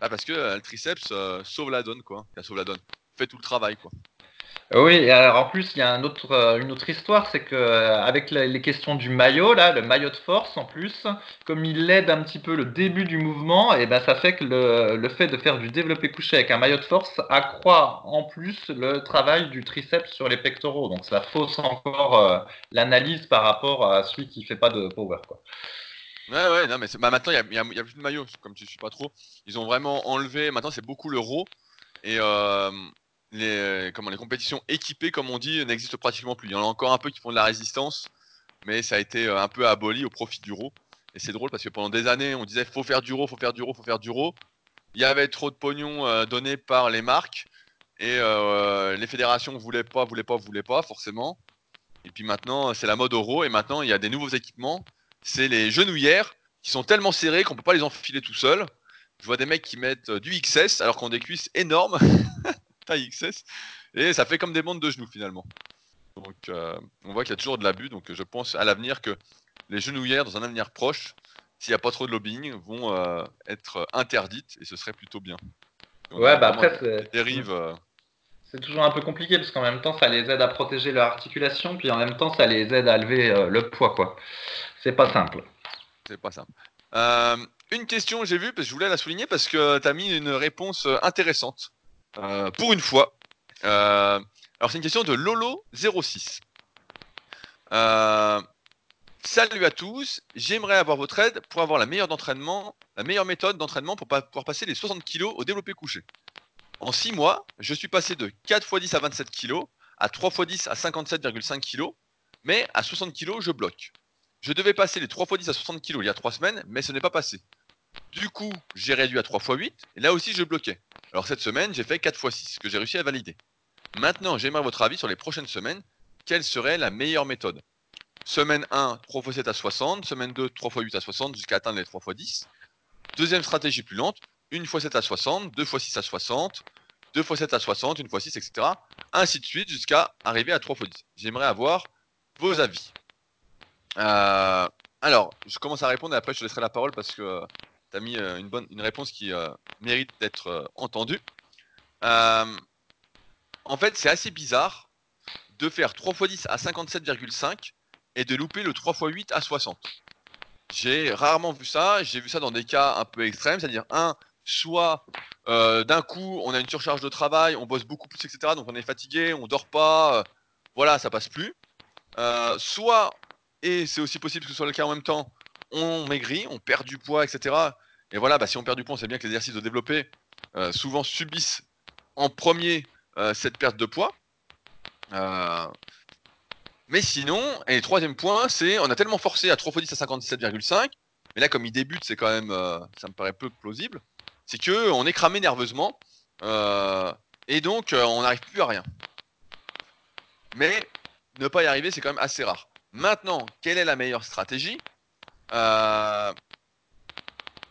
Ah, parce que euh, le triceps euh, sauve la donne, quoi. Il sauve la donne. Fait tout le travail, quoi. Oui, alors en plus, il y a euh, une autre histoire, c'est que euh, avec les questions du maillot, là, le maillot de force en plus, comme il aide un petit peu le début du mouvement, et ben ça fait que le, fait de faire du développé couché avec un maillot de force accroît en plus le travail du triceps sur les pectoraux. Donc ça fausse encore euh, l'analyse par rapport à celui qui fait pas de power, quoi. Ouais, ouais, non, mais bah, maintenant, il y a, y a- plus de maillots, comme tu suis pas trop. Ils ont vraiment enlevé, maintenant, c'est beaucoup le raw. Et les, comment, les compétitions équipées, comme on dit, n'existent pratiquement plus. Il y en a encore un peu qui font de la résistance, mais ça a été euh, un peu aboli au profit du raw. Et c'est drôle parce que pendant des années, on disait faut faire du raw, faut faire du raw, faut faire du raw. Il y avait trop de pognon euh, donné par les marques et euh, les fédérations voulaient pas, voulaient pas, voulaient pas forcément. Et puis maintenant, c'est la mode au raw et maintenant, il y a des nouveaux équipements. C'est les genouillères qui sont tellement serrées qu'on peut pas les enfiler tout seul. Je vois des mecs qui mettent euh, du XS alors qu'on a des cuisses énormes, <laughs> taille XS, et ça fait comme des bandes de genoux finalement. Donc euh, on voit qu'il y a toujours de l'abus, donc je pense à l'avenir que les genouillères, dans un avenir proche, s'il n'y a pas trop de lobbying, vont euh, être interdites et ce serait plutôt bien. Ouais, bah après, c'est dérives. euh, c'est toujours un peu compliqué parce qu'en même temps, ça les aide à protéger leur articulation, puis en même temps, ça les aide à lever le poids, quoi. C'est pas simple. c'est pas simple. Une question, j'ai vu, parce que je voulais la souligner parce que tu as mis une réponse intéressante. Euh, pour une fois. Euh, alors, c'est une question de Lolo06. Euh, salut à tous. J'aimerais avoir votre aide pour avoir la meilleure méthode d'entraînement pour pouvoir passer les 60 kg au développé couché. En 6 mois, je suis passé de 4 x 10 à 27 kg à 3 x 10 à 57,5 kg, mais à 60 kg, je bloque. Je devais passer les 3 x 10 à 60 kg il y a 3 semaines, mais ce n'est pas passé. Du coup, j'ai réduit à 3 x 8, et là aussi je bloquais. Alors cette semaine, j'ai fait 4 x 6, que j'ai réussi à valider. Maintenant, j'aimerais votre avis sur les prochaines semaines. Quelle serait la meilleure méthode? Semaine 1, 3 x 7 à 60. Semaine 2, 3 x 8 à 60 jusqu'à atteindre les 3 x 10. Deuxième stratégie plus lente, 1 x 7 à 60, 2 x 6 à 60, 2 x 7 à 60, 1 x 6, etc. Ainsi de suite jusqu'à arriver à 3 x 10. J'aimerais avoir vos avis. Euh, alors, je commence à répondre et après je te laisserai la parole parce que tu as mis euh, une, bonne, une réponse qui mérite d'être entendue. en fait, c'est assez bizarre de faire 3 x 10 à 57,5 et de louper le 3 x 8 à 60. J'ai rarement vu ça, j'ai vu ça dans des cas un peu extrêmes, c'est-à-dire un, soit d'un coup on a une surcharge de travail, on bosse beaucoup plus, etc. Donc on est fatigué, on dort pas, voilà, ça passe plus. soit et c'est aussi possible que ce soit le cas en même temps, on maigrit, on perd du poids, etc. Et voilà, bah, si on perd du poids, sait bien que les exercices de développer euh, souvent subissent en premier euh, cette perte de poids. Euh, mais sinon, et le troisième point, c'est on a tellement forcé à 3 x 10 à 57,5, mais là comme il débute, c'est quand même, ça me paraît peu plausible, c'est que on est cramé nerveusement, et donc on n'arrive plus à rien. Mais ne pas y arriver, c'est quand même assez rare. Maintenant, quelle est la meilleure stratégie? Euh,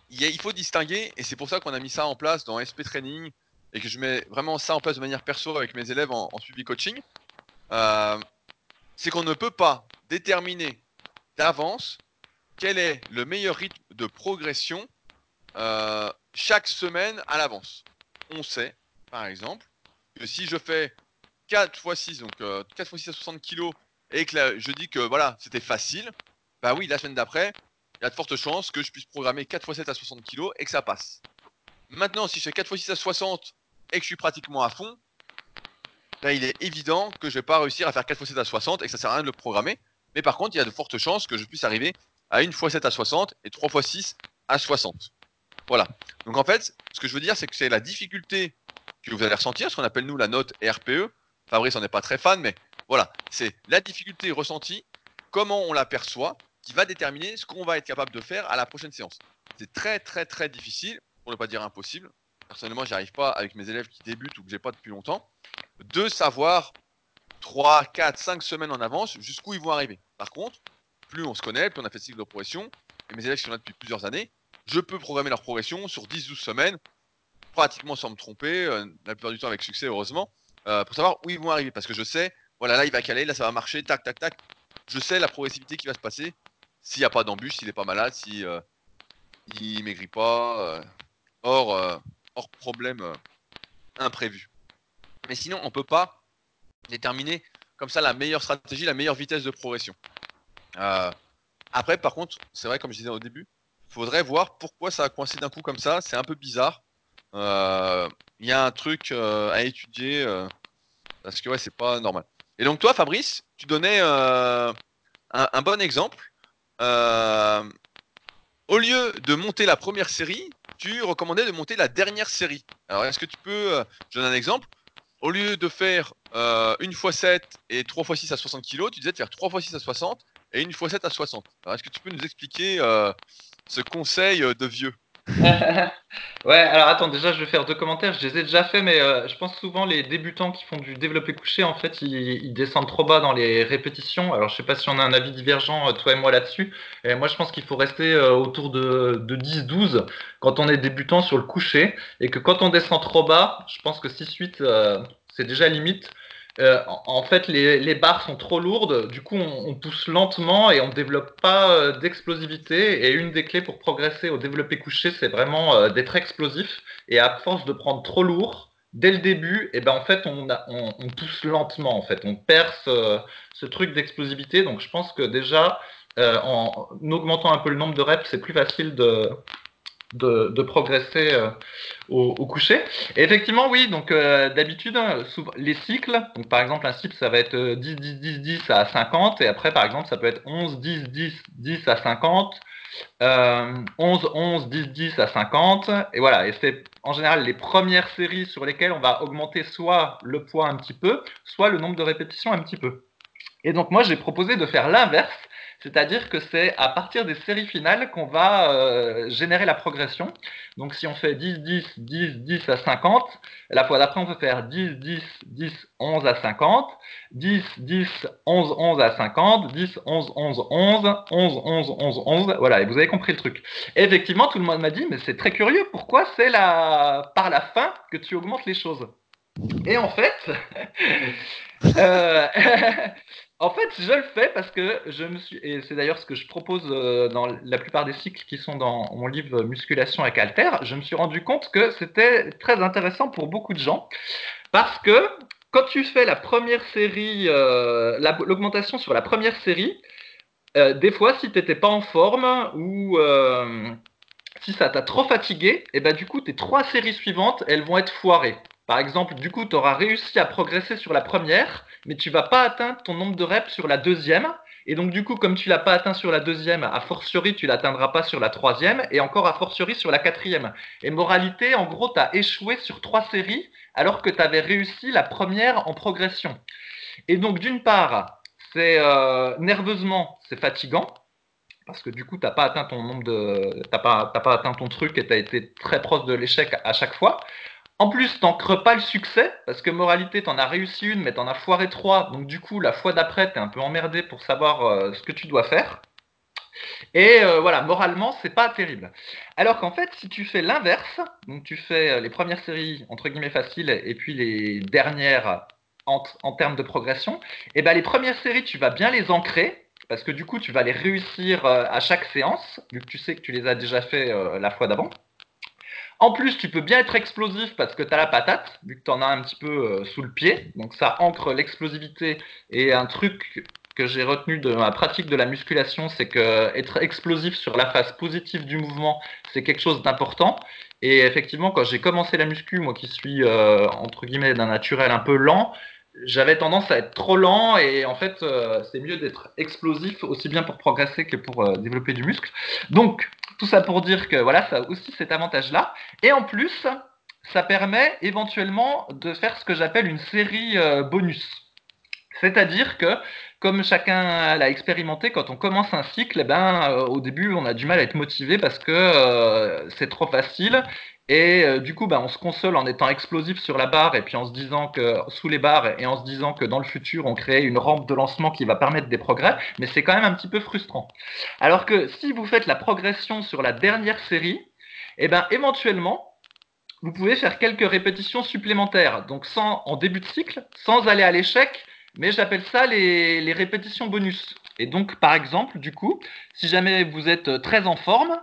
Il faut distinguer, et c'est pour ça qu'on a mis ça en place dans SP Training, et que je mets vraiment ça en place de manière perso avec mes élèves en, suivi coaching. Euh, c'est qu'on ne peut pas déterminer d'avance quel est le meilleur rythme de progression euh, chaque semaine à l'avance. On sait, par exemple, que si je fais 4 x 6, donc 4 x 6 à 60 kg et que je dis que voilà, c'était facile, bah oui, la semaine d'après, il y a de fortes chances que je puisse programmer 4 x 7 à 60 kg et que ça passe. Maintenant, si je fais 4 x 6 à 60 et que je suis pratiquement à fond, là, il est évident que je vais pas réussir à faire 4 x 7 à 60 et que ça sert à rien de le programmer. Mais par contre, il y a de fortes chances que je puisse arriver à 1 x 7 à 60 et 3 x 6 à 60. Voilà. Donc en fait, ce que je veux dire, c'est que c'est la difficulté que vous allez ressentir, ce qu'on appelle nous la note RPE. Fabrice n'en est pas très fan, mais voilà, c'est la difficulté ressentie, comment on l'aperçoit, qui va déterminer ce qu'on va être capable de faire à la prochaine séance. C'est très très très difficile, pour ne pas dire impossible. Personnellement, j'y arrive pas avec mes élèves qui débutent ou que j'ai pas depuis longtemps, de savoir 3, 4, 5 semaines en avance jusqu'où ils vont arriver. Par contre, plus on se connaît, plus on a fait de cycle de progression, et mes élèves qui sont là depuis plusieurs années, je peux programmer leur progression sur 10-12 semaines, pratiquement sans me tromper, euh, la plupart du temps avec succès, heureusement, euh, pour savoir où ils vont arriver. Parce que je sais voilà, là il va caler, là ça va marcher, tac, tac, tac. Je sais la progressivité qui va se passer. S'il n'y a pas d'embûche, s'il n'est pas malade, si euh, maigrit pas, euh, hors, euh, hors problème imprévu. Mais sinon, on peut pas déterminer comme ça la meilleure stratégie, la meilleure vitesse de progression. après, par contre, c'est vrai, comme je disais au début, faudrait voir pourquoi ça a coincé d'un coup comme ça. C'est un peu bizarre. Il y a un truc à étudier parce que ouais, c'est pas normal. Et donc toi, Fabrice, tu donnais euh, un, bon exemple. Euh, au lieu de monter la première série, tu recommandais de monter la dernière série. Alors est-ce que tu peux, euh, je donne un exemple, au lieu de faire une fois 7 et 3 fois 6 à 60 kg, tu disais de faire 3 fois 6 à 60 et une fois 7 à 60. Alors est-ce que tu peux nous expliquer ce conseil de vieux? <laughs> ouais, alors attends, déjà je vais faire deux commentaires. Je les ai déjà fait, mais euh, je pense souvent les débutants qui font du développé couché, en fait, ils, descendent trop bas dans les répétitions. Alors je sais pas si on a un avis divergent, euh, toi et moi là-dessus. Et moi je pense qu'il faut rester euh, autour de, de 10-12 quand on est débutant sur le coucher. Et que quand on descend trop bas, je pense que 6-8, c'est déjà limite. Euh, en fait, les, barres sont trop lourdes, du coup, on, pousse lentement et on ne développe pas euh, d'explosivité. Et une des clés pour progresser au développé couché, c'est vraiment euh, d'être explosif. Et à force de prendre trop lourd, dès le début, et eh ben, en fait, on, pousse lentement. En fait, on perce ce truc d'explosivité. Donc, je pense que déjà, en augmentant un peu le nombre de reps, c'est plus facile de, de, progresser euh, au, coucher. Et effectivement, oui, donc euh, d'habitude, hein, les cycles, par exemple, un cycle, ça va être 10, 10, 10, 10 à 50, et après, par exemple, ça peut être 11, 10, 10, 10 à 50, 11, 11, 10, 10 à 50. Et voilà, et c'est en général les premières séries sur lesquelles on va augmenter soit le poids un petit peu, soit le nombre de répétitions un petit peu. Et donc moi j'ai proposé de faire l'inverse c'est-à-dire que c'est à partir des séries finales qu'on va euh, générer la progression. Donc si on fait 10, 10, 10, 10 à 50, la fois d'après on peut faire 10, 10, 10, 11 à 50, 10, 10, 11, 11 à 50, 10, 11, 11, 11, 11, 11, 11, 11. Voilà, et vous avez compris le truc. Et effectivement, tout le monde m'a dit, mais c'est très curieux, pourquoi c'est par la fin que tu augmentes les choses? Et en fait, <laughs> euh, <laughs> En fait, je le fais parce que je me suis, et c'est d'ailleurs ce que je propose euh, dans la plupart des cycles qui sont dans mon livre Musculation avec Alter, je me suis rendu compte que c'était très intéressant pour beaucoup de gens parce que quand tu fais la première série, euh, l'augmentation sur la première série, euh, des fois, si tu n'étais pas en forme ou si ça t'a trop fatigué, et ben du coup, tes trois séries suivantes, elles vont être foirées. Par exemple, du coup, tu auras réussi à progresser sur la première, mais tu vas pas atteindre ton nombre de reps sur la deuxième. Et donc, du coup, comme tu l'as pas atteint sur la deuxième, a fortiori, tu l'atteindras pas sur la troisième, et encore a fortiori sur la quatrième. Et moralité, en gros, tu as échoué sur trois séries, alors que tu avais réussi la première en progression. Et donc, d'une part, c'est euh, nerveusement, c'est fatigant, parce que du coup, tu n'as pas atteint ton nombre de, pas, pas atteint ton truc et tu as été très proche de l'échec à chaque fois. En plus, t'en creux pas le succès, parce que moralité, t'en as réussi une, mais t'en as foiré trois. Donc du coup, la fois d'après, t'es un peu emmerdé pour savoir euh, ce que tu dois faire. Et euh, voilà, moralement, c'est pas terrible. Alors qu'en fait, si tu fais l'inverse, donc tu fais euh, les premières séries entre guillemets faciles et puis les dernières en, termes de progression, et eh ben les premières séries, tu vas bien les ancrer parce que du coup, tu vas les réussir à chaque séance, vu que tu sais que tu les as déjà fait la fois d'avant. En plus, tu peux bien être explosif parce que tu as la patate, vu que tu en as un petit peu euh, sous le pied. Donc ça ancre l'explosivité. Et un truc que j'ai retenu de ma pratique de la musculation, c'est que être explosif sur la phase positive du mouvement, c'est quelque chose d'important. Et effectivement, quand j'ai commencé la muscu, moi qui suis euh, entre guillemets d'un naturel un peu lent, j'avais tendance à être trop lent et en fait euh, c'est mieux d'être explosif aussi bien pour progresser que pour développer du muscle. Donc tout ça pour dire que voilà, ça a aussi cet avantage-là. Et en plus, ça permet éventuellement de faire ce que j'appelle une série euh, bonus. C'est-à-dire que, comme chacun l'a expérimenté, quand on commence un cycle, eh ben, euh, au début, on a du mal à être motivé parce que euh, c'est trop facile et euh, du coup, bah, on se console en étant explosif sur la barre et puis en se disant que sous les barres et en se disant que dans le futur, on crée une rampe de lancement qui va permettre des progrès, mais c'est quand même un petit peu frustrant. Alors que si vous faites la progression sur la dernière série, eh ben, éventuellement, vous pouvez faire quelques répétitions supplémentaires, donc sans, en début de cycle, sans aller à l'échec, mais j'appelle ça les, les répétitions bonus. Et donc, par exemple, du coup, si jamais vous êtes très en forme,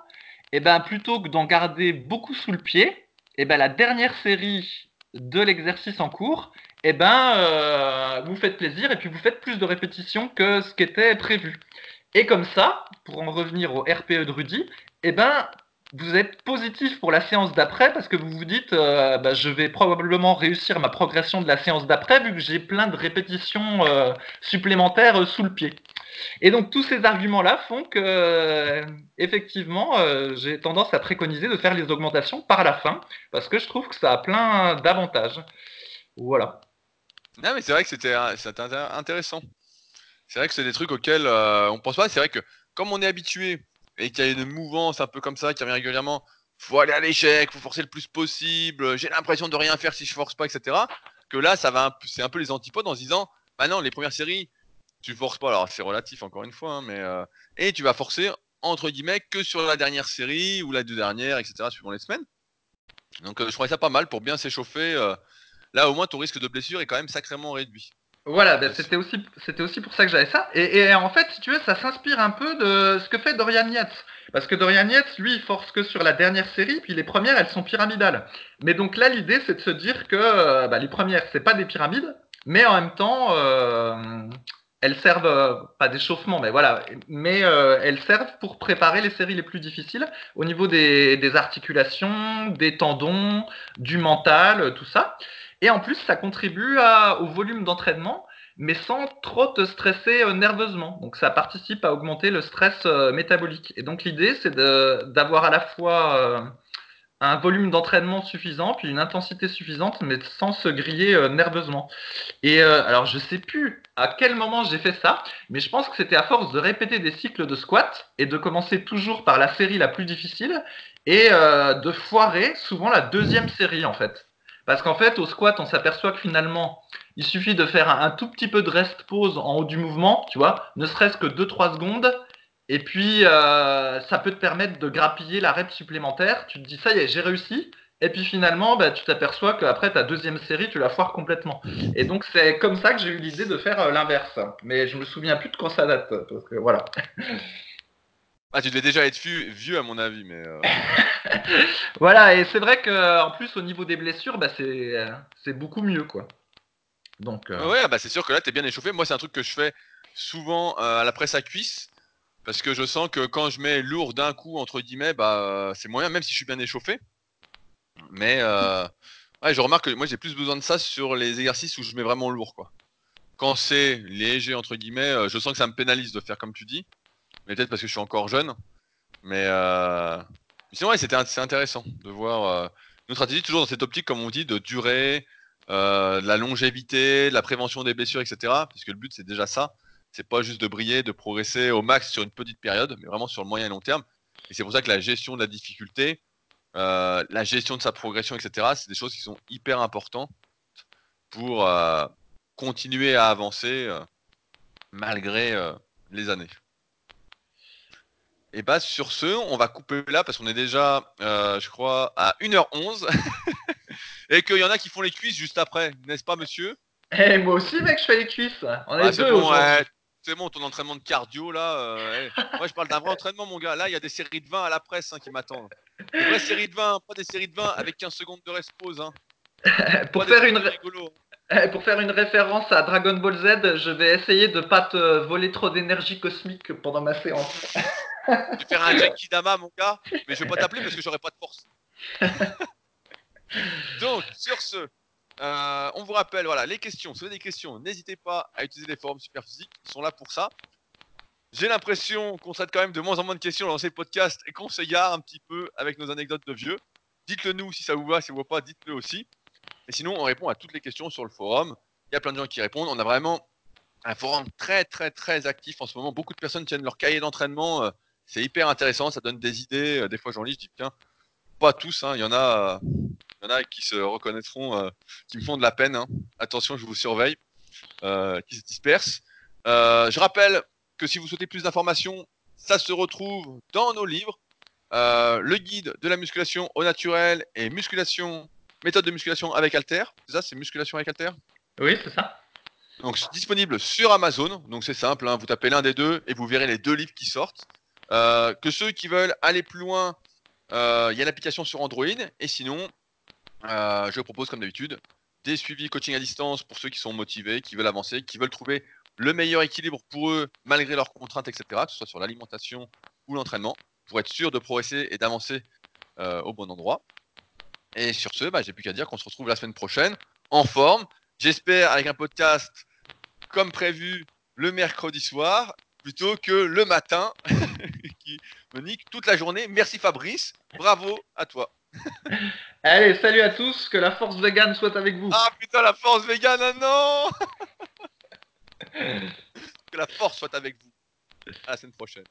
et eh ben plutôt que d'en garder beaucoup sous le pied, et eh ben la dernière série de l'exercice en cours, eh ben euh, vous faites plaisir et puis vous faites plus de répétitions que ce qui était prévu. Et comme ça, pour en revenir au RPE de Rudy, et ben vous êtes positif pour la séance d'après parce que vous vous dites euh, bah, je vais probablement réussir ma progression de la séance d'après vu que j'ai plein de répétitions euh, supplémentaires sous le pied. Et donc tous ces arguments-là font que, euh, effectivement, euh, j'ai tendance à préconiser de faire les augmentations par la fin, parce que je trouve que ça a plein d'avantages. Voilà. Non, mais c'est vrai que c'était intéressant. C'est vrai que c'est des trucs auxquels euh, on pense pas. C'est vrai que comme on est habitué et qu'il y a une mouvance un peu comme ça qui revient régulièrement, faut aller à l'échec, faut forcer le plus possible, j'ai l'impression de rien faire si je force pas, etc. Que là, ça va, c'est un peu les antipodes en se disant, bah non, les premières séries, tu forces pas, alors c'est relatif encore une fois, hein, mais euh, et tu vas forcer entre guillemets que sur la dernière série ou la deux dernières, etc. suivant les semaines. Donc euh, je trouvais ça pas mal pour bien s'échauffer. Euh, là au moins ton risque de blessure est quand même sacrément réduit. Voilà, ben, c'était aussi c'était aussi pour ça que j'avais ça. Et, en fait, si tu veux, ça s'inspire un peu de ce que fait Dorian Yates. Parce que Dorian Yates, lui, il force que sur la dernière série, puis les premières, elles sont pyramidales. Mais donc là, l'idée, c'est de se dire que bah, les premières, c'est pas des pyramides, mais en même temps, elles servent euh, pas d'échauffement, mais voilà, mais euh, elles servent pour préparer les séries les plus difficiles au niveau des, articulations, des tendons, du mental, tout ça. Et en plus, ça contribue au volume d'entraînement mais sans trop te stresser euh, nerveusement. Donc ça participe à augmenter le stress euh, métabolique. Et donc l'idée, c'est d'avoir à la fois euh, un volume d'entraînement suffisant, puis une intensité suffisante, mais sans se griller nerveusement. Et alors je sais plus à quel moment j'ai fait ça, mais je pense que c'était à force de répéter des cycles de squat et de commencer toujours par la série la plus difficile et de foirer souvent la deuxième série en fait. Parce qu'en fait, au squat, on s'aperçoit que finalement, il suffit de faire un, tout petit peu de rest pause en haut du mouvement, tu vois, ne serait-ce que 2-3 secondes. Et puis, euh, ça peut te permettre de grappiller la rep supplémentaire. Tu te dis, ça y est, j'ai réussi. Et puis finalement, bah, tu t'aperçois qu'après ta deuxième série, tu la foires complètement. Et donc, c'est comme ça que j'ai eu l'idée de faire euh, l'inverse. Mais je me souviens plus de quand ça date. Parce que voilà. <laughs> Ah, tu devais déjà être vieux, à mon avis, mais. Euh. <laughs> voilà, et c'est vrai qu'en plus, au niveau des blessures, bah, c'est beaucoup mieux, quoi. Donc, euh, Ouais, bah c'est sûr que là, tu es bien échauffé. Moi, c'est un truc que je fais souvent euh, à la presse à cuisse. Parce que je sens que quand je mets lourd d'un coup, entre guillemets, bah, c'est moyen, même si je suis bien échauffé. Mais ouais, je remarque que moi, j'ai plus besoin de ça sur les exercices où je mets vraiment lourd. quoi. Quand c'est léger, entre guillemets, je sens que ça me pénalise de faire comme tu dis mais peut-être parce que je suis encore jeune. Mais euh... sinon, ouais, c'était c'est intéressant de voir euh, notre stratégie toujours dans cette optique, comme on dit, de durée, euh, de la longévité, de la prévention des blessures, etc. Puisque le but, c'est déjà ça. C'est pas juste de briller, de progresser au max sur une petite période, mais vraiment sur le moyen et long terme. Et c'est pour ça que la gestion de la difficulté, euh, la gestion de sa progression, etc., c'est des choses qui sont hyper importantes pour continuer à avancer malgré les années. Et bah sur ce, on va couper là parce qu'on est déjà, euh, je crois, à 1h11. <laughs> et qu'il y en a qui font les cuisses juste après, n'est-ce pas monsieur? Eh moi aussi mec, je fais les cuisses. On est deux bon, C'est bon, ton entraînement de cardio là. Euh, moi je parle d'un vrai entraînement mon gars. Là il y a des séries de 20 à la presse hein, qui m'attendent. Des vraies séries de 20, pas des séries de 20 avec 15 secondes de rest pause. Hein. <laughs> pour, faire une... Eh, pour faire une référence à Dragon Ball Z, je vais essayer de pas te voler trop d'énergie cosmique pendant ma séance. <laughs> Je vais faire un Dama, mon gars, mais je vais pas t'appeler parce que j'aurai pas de force. <laughs> Donc, sur ce, euh, on vous rappelle, voilà, les questions. Si vous avez des questions, n'hésitez pas à utiliser les forums Superphysique. Ils sont là pour ça. J'ai l'impression qu'on traite quand même de moins en moins de questions dans ces podcasts et qu'on s'égare un petit peu avec nos anecdotes de vieux. Dites-le nous si ça vous va, si ça vous va pas, dites-le aussi. Et sinon, on répond à toutes les questions sur le forum. Il y a plein de gens qui répondent. On a vraiment un forum très, très, très actif en ce moment. Beaucoup de personnes tiennent leur cahier d'entraînement. Euh, c'est hyper intéressant, ça donne des idées. Euh, des fois, j'en lis, je dis, tiens, pas tous, hein. il, y en a, il y en a qui se reconnaîtront, euh, qui me font de la peine. Hein. Attention, je vous surveille, qui se dispersent. je rappelle que si vous souhaitez plus d'informations, ça se retrouve dans nos livres. le guide de la musculation au naturel et musculation méthode de musculation avec Alter. C'est ça, c'est musculation avec Alter? Oui, c'est ça. Donc, c'est disponible sur Amazon. Donc, c'est simple. Hein. vous tapez l'un des deux et vous verrez les deux livres qui sortent. Euh, que ceux qui veulent aller plus loin, euh, il y a l'application sur Android. Et sinon, euh, je propose, comme d'habitude, des suivis coaching à distance pour ceux qui sont motivés, qui veulent avancer, qui veulent trouver le meilleur équilibre pour eux, malgré leurs contraintes, etc., que ce soit sur l'alimentation ou l'entraînement, pour être sûr de progresser et d'avancer au bon endroit. Et sur ce, bah, j'ai plus qu'à dire qu'on se retrouve la semaine prochaine en forme. J'espère avec un podcast comme prévu le mercredi soir plutôt que le matin <laughs> qui me nique toute la journée. Merci Fabrice, bravo à toi. <laughs> Allez, salut à tous, que la force vegan soit avec vous. Ah putain, la force vegan, ah non <laughs> Que la force soit avec vous. À la semaine prochaine.